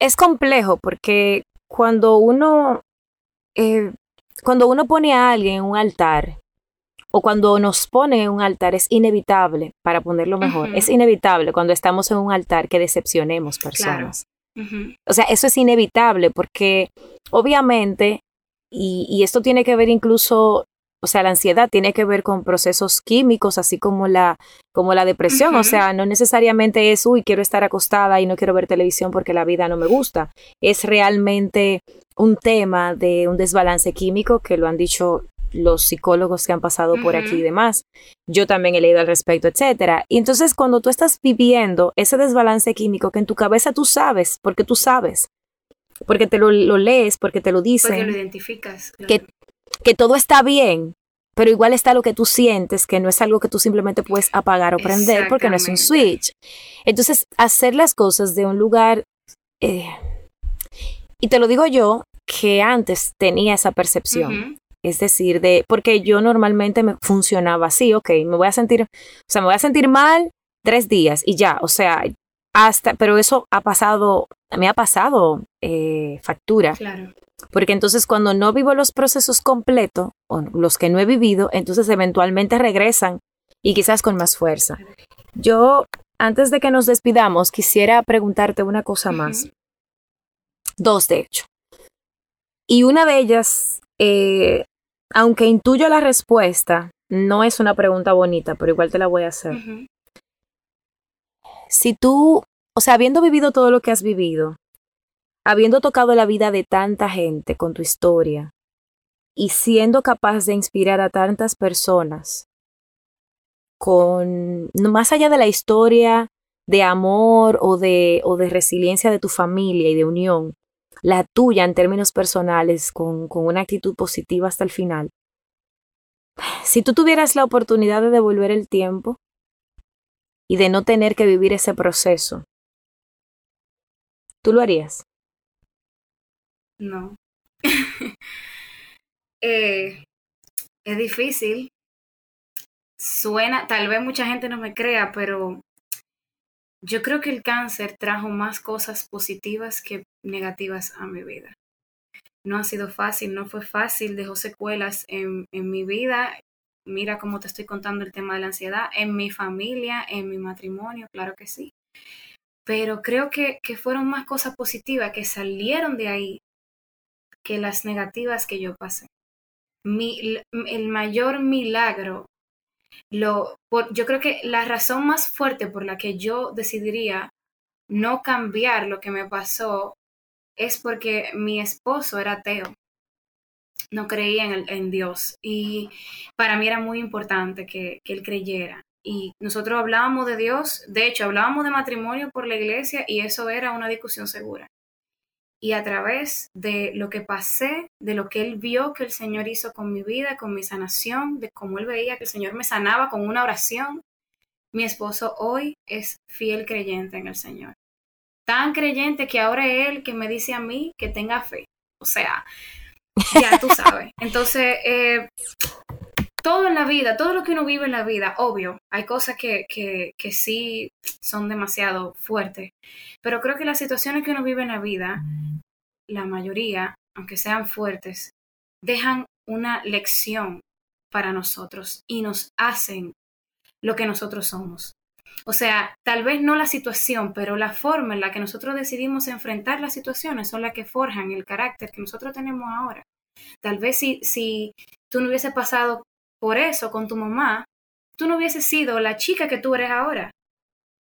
es complejo porque cuando uno, eh, cuando uno pone a alguien en un altar, o cuando nos pone en un altar, es inevitable, para ponerlo mejor, es inevitable cuando estamos en un altar que decepcionemos personas. O sea, eso es inevitable porque obviamente, y, y, esto tiene que ver incluso o sea, la ansiedad tiene que ver con procesos químicos, así como la, como la depresión. O sea, no necesariamente es, uy, quiero estar acostada y no quiero ver televisión porque la vida no me gusta. Es realmente un tema de un desbalance químico que lo han dicho los psicólogos que han pasado por aquí y demás. Yo también he leído al respecto, etcétera. Y entonces cuando tú estás viviendo ese desbalance químico que en tu cabeza tú sabes, porque tú sabes, porque te lo, lees, porque te lo dicen. Porque lo identificas. Que que todo está bien, pero igual está lo que tú sientes, que no es algo que tú simplemente puedes apagar o prender porque no es un switch. Entonces, hacer las cosas de un lugar, eh, y te lo digo yo, que antes tenía esa percepción. Es decir, de, porque yo normalmente me funcionaba así, ok, me voy a sentir, o sea, me voy a sentir mal tres días y ya, o sea, hasta, pero eso ha pasado, me ha pasado eh, factura. Claro. Porque entonces cuando no vivo los procesos completos, o los que no he vivido, entonces eventualmente regresan y quizás con más fuerza. Yo, antes de que nos despidamos, quisiera preguntarte una cosa más. Dos, de hecho. Y una de ellas, eh, aunque intuyo la respuesta, no es una pregunta bonita, pero igual te la voy a hacer. Si tú, o sea, habiendo vivido todo lo que has vivido, habiendo tocado la vida de tanta gente con tu historia y siendo capaz de inspirar a tantas personas con, más allá de la historia de amor o de, o de resiliencia de tu familia y de unión, la tuya en términos personales, con, con una actitud positiva hasta el final. Si tú tuvieras la oportunidad de devolver el tiempo y de no tener que vivir ese proceso, ¿tú lo harías? No. (laughs) Eh, es difícil. Suena, tal vez mucha gente no me crea, pero yo creo que el cáncer trajo más cosas positivas que negativas a mi vida. No ha sido fácil, no fue fácil, dejó secuelas en, en mi vida. Mira cómo te estoy contando el tema de la ansiedad, en mi familia, en mi matrimonio, claro que sí. Pero creo que, que fueron más cosas positivas que salieron de ahí que las negativas que yo pasé. Mi, el mayor milagro, lo, yo creo que la razón más fuerte por la que yo decidiría no cambiar lo que me pasó es porque mi esposo era ateo, no creía en, en Dios y para mí era muy importante que, que él creyera. Y nosotros hablábamos de Dios, de hecho hablábamos de matrimonio por la iglesia y eso era una discusión segura y a través de lo que pasé, de lo que él vio que el Señor hizo con mi vida, con mi sanación, de cómo él veía que el Señor me sanaba con una oración, mi esposo hoy es fiel creyente en el Señor. Tan creyente que ahora es él que me dice a mí que tenga fe. O sea, ya tú (laughs) sabes. Entonces, eh, todo en la vida, todo lo que uno vive en la vida, obvio, hay cosas que, que, que sí son demasiado fuertes, pero creo que las situaciones que uno vive en la vida, la mayoría, aunque sean fuertes, dejan una lección para nosotros y nos hacen lo que nosotros somos. O sea, tal vez no la situación, pero la forma en la que nosotros decidimos enfrentar las situaciones son las que forjan el carácter que nosotros tenemos ahora. Tal vez si, si tú no hubiese pasado por eso con tu mamá, tú no hubieses sido la chica que tú eres ahora.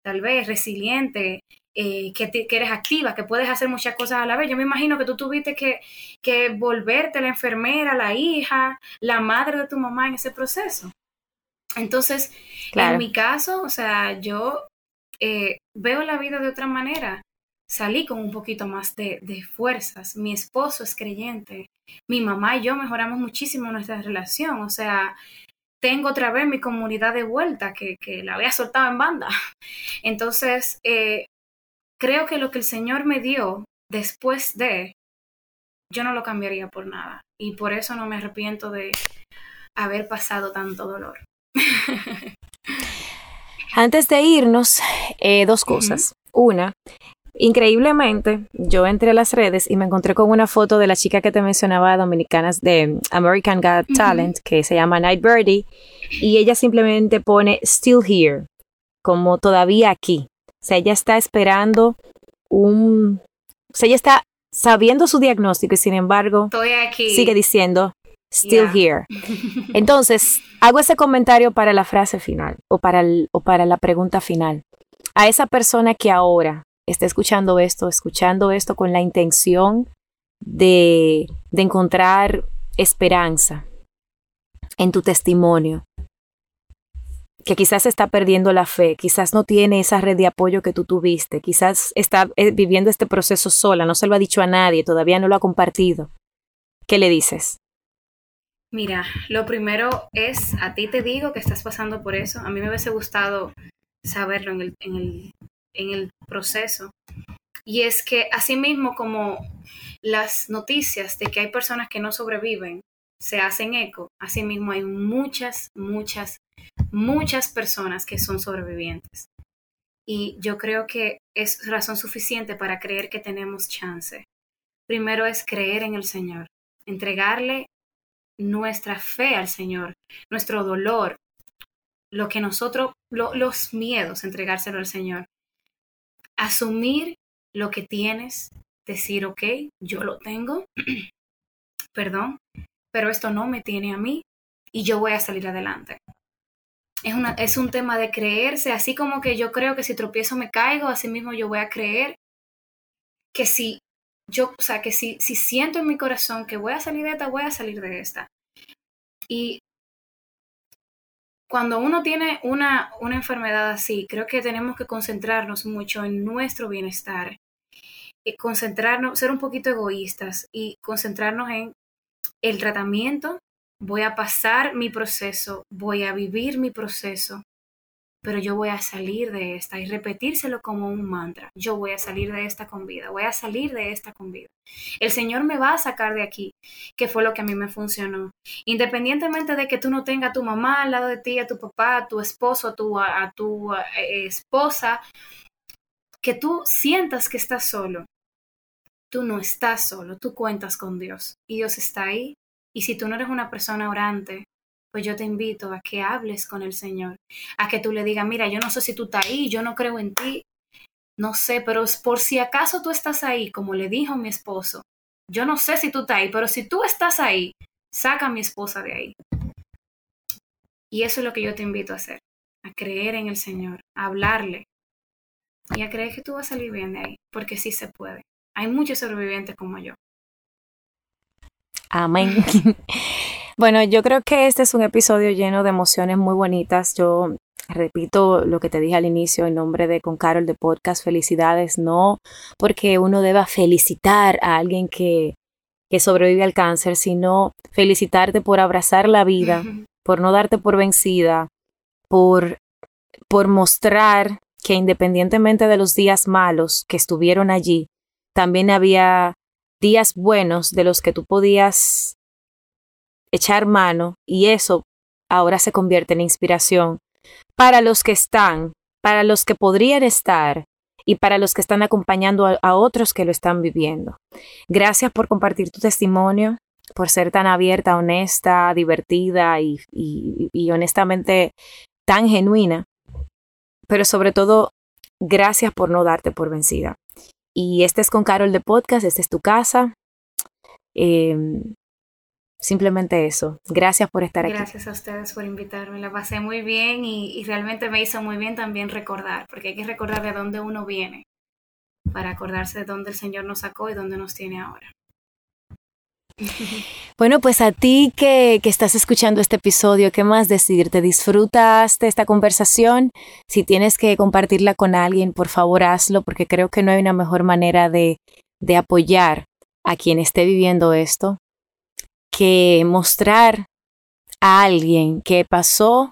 Tal vez resiliente, eh, que, que, eres activa, que puedes hacer muchas cosas a la vez. Yo me imagino que tú tuviste que, que volverte la enfermera, la hija, la madre de tu mamá en ese proceso. Entonces, en mi caso, o sea, yo eh, veo la vida de otra manera. Salí con un poquito más de, de, fuerzas. Mi esposo es creyente mi mamá y yo mejoramos muchísimo nuestra relación. O sea, tengo otra vez mi comunidad de vuelta que, que la había soltado en banda. (laughs) Entonces, eh, creo que lo que el Señor me dio después de, yo no lo cambiaría por nada. Y por eso no me arrepiento de haber pasado tanto dolor. (laughs) Antes de irnos, eh, dos cosas. Una, Increíblemente, yo entré a las redes y me encontré con una foto de la chica que te mencionaba, dominicanas de American Got Talent, que se llama Night Birdie, y ella simplemente pone still here, como todavía aquí. O sea, ella está esperando un... O sea, ella está sabiendo su diagnóstico y sin embargo sigue diciendo still here. (laughs) Entonces, hago ese comentario para la frase final o para, o para la pregunta final. A esa persona que ahora esté escuchando esto, escuchando esto con la intención de, de encontrar esperanza en tu testimonio, que quizás está perdiendo la fe, quizás no tiene esa red de apoyo que tú tuviste, quizás está eh, viviendo este proceso sola, no se lo ha dicho a nadie, todavía no lo ha compartido. ¿Qué le dices? Mira, lo primero es, a ti te digo que estás pasando por eso. A mí me hubiese gustado saberlo en el, en el en el proceso. Y es que asimismo como las noticias de que hay personas que no sobreviven se hacen eco, asimismo hay muchas, muchas, muchas personas que son sobrevivientes. Y yo creo que es razón suficiente para creer que tenemos chance. Primero es creer en el Señor, entregarle nuestra fe al Señor, nuestro dolor, lo que nosotros, los miedos, entregárselo al Señor asumir lo que tienes, decir, ok, yo lo tengo, (clears throat) perdón, pero esto no me tiene a mí y yo voy a salir adelante. Es, una, es un tema de creerse, así como que yo creo que si tropiezo me caigo, así mismo yo voy a creer que si yo, o sea, que si, si siento en mi corazón que voy a salir de esta, voy a salir de esta. Y cuando uno tiene una, una enfermedad así, creo que tenemos que concentrarnos mucho en nuestro bienestar, y concentrarnos, ser un poquito egoístas y concentrarnos en el tratamiento, voy a pasar mi proceso, voy a vivir mi proceso, pero yo voy a salir de esta y repetírselo como un mantra. Yo voy a salir de esta con vida, voy a salir de esta con vida. El Señor me va a sacar de aquí, que fue lo que a mí me funcionó. Independientemente de que tú no tengas a tu mamá al lado de ti, a tu papá, a tu esposo, a tu, eh, esposa, que tú sientas que estás solo. Tú no estás solo, tú cuentas con Dios y Dios está ahí. Y si tú no eres una persona orante, pues yo te invito a que hables con el Señor, a que tú le digas, mira, yo no sé si tú estás ahí, yo no creo en ti, no sé, pero por si acaso tú estás ahí, como le dijo mi esposo, yo no sé si tú estás ahí, pero si tú estás ahí, saca a mi esposa de ahí. Y eso es lo que yo te invito a hacer, a creer en el Señor, a hablarle y a creer que tú vas a salir bien de ahí, porque sí se puede. Hay muchos sobrevivientes como yo. Amén. (laughs) Bueno, yo creo que este es un episodio lleno de emociones muy bonitas. Yo repito lo que te dije al inicio en nombre de Con Carol de Podcast, felicidades, no porque uno deba felicitar a alguien que, que sobrevive al cáncer, sino felicitarte por abrazar la vida, por no darte por vencida, por, por mostrar que independientemente de los días malos que estuvieron allí, también había días buenos de los que tú podías echar mano y eso ahora se convierte en inspiración para los que están, para los que podrían estar y para los que están acompañando a, otros que lo están viviendo. Gracias por compartir tu testimonio, por ser tan abierta, honesta, divertida y, y honestamente tan genuina, pero sobre todo, gracias por no darte por vencida. Y este es con Carol de Podcast, esta es tu casa. Eh, Simplemente eso. Gracias por estar aquí. Gracias a ustedes por invitarme. La pasé muy bien y, realmente me hizo muy bien también recordar, porque hay que recordar de dónde uno viene para acordarse de dónde el Señor nos sacó y dónde nos tiene ahora. (laughs) (laughs) Bueno, pues a ti que, que, estás escuchando este episodio, ¿qué más decirte? ¿Disfrutas de esta conversación? Si tienes que compartirla con alguien, por favor hazlo, porque creo que no hay una mejor manera de, de apoyar a quien esté viviendo esto que mostrar a alguien que pasó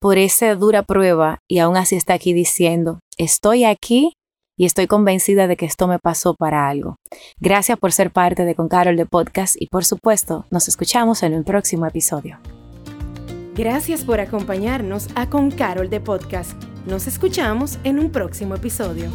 por esa dura prueba y aún así está aquí diciendo, estoy aquí y estoy convencida de que esto me pasó para algo. Gracias por ser parte de Con Carol de Podcast y por supuesto nos escuchamos en un próximo episodio. Gracias por acompañarnos a Con Carol de Podcast. Nos escuchamos en un próximo episodio.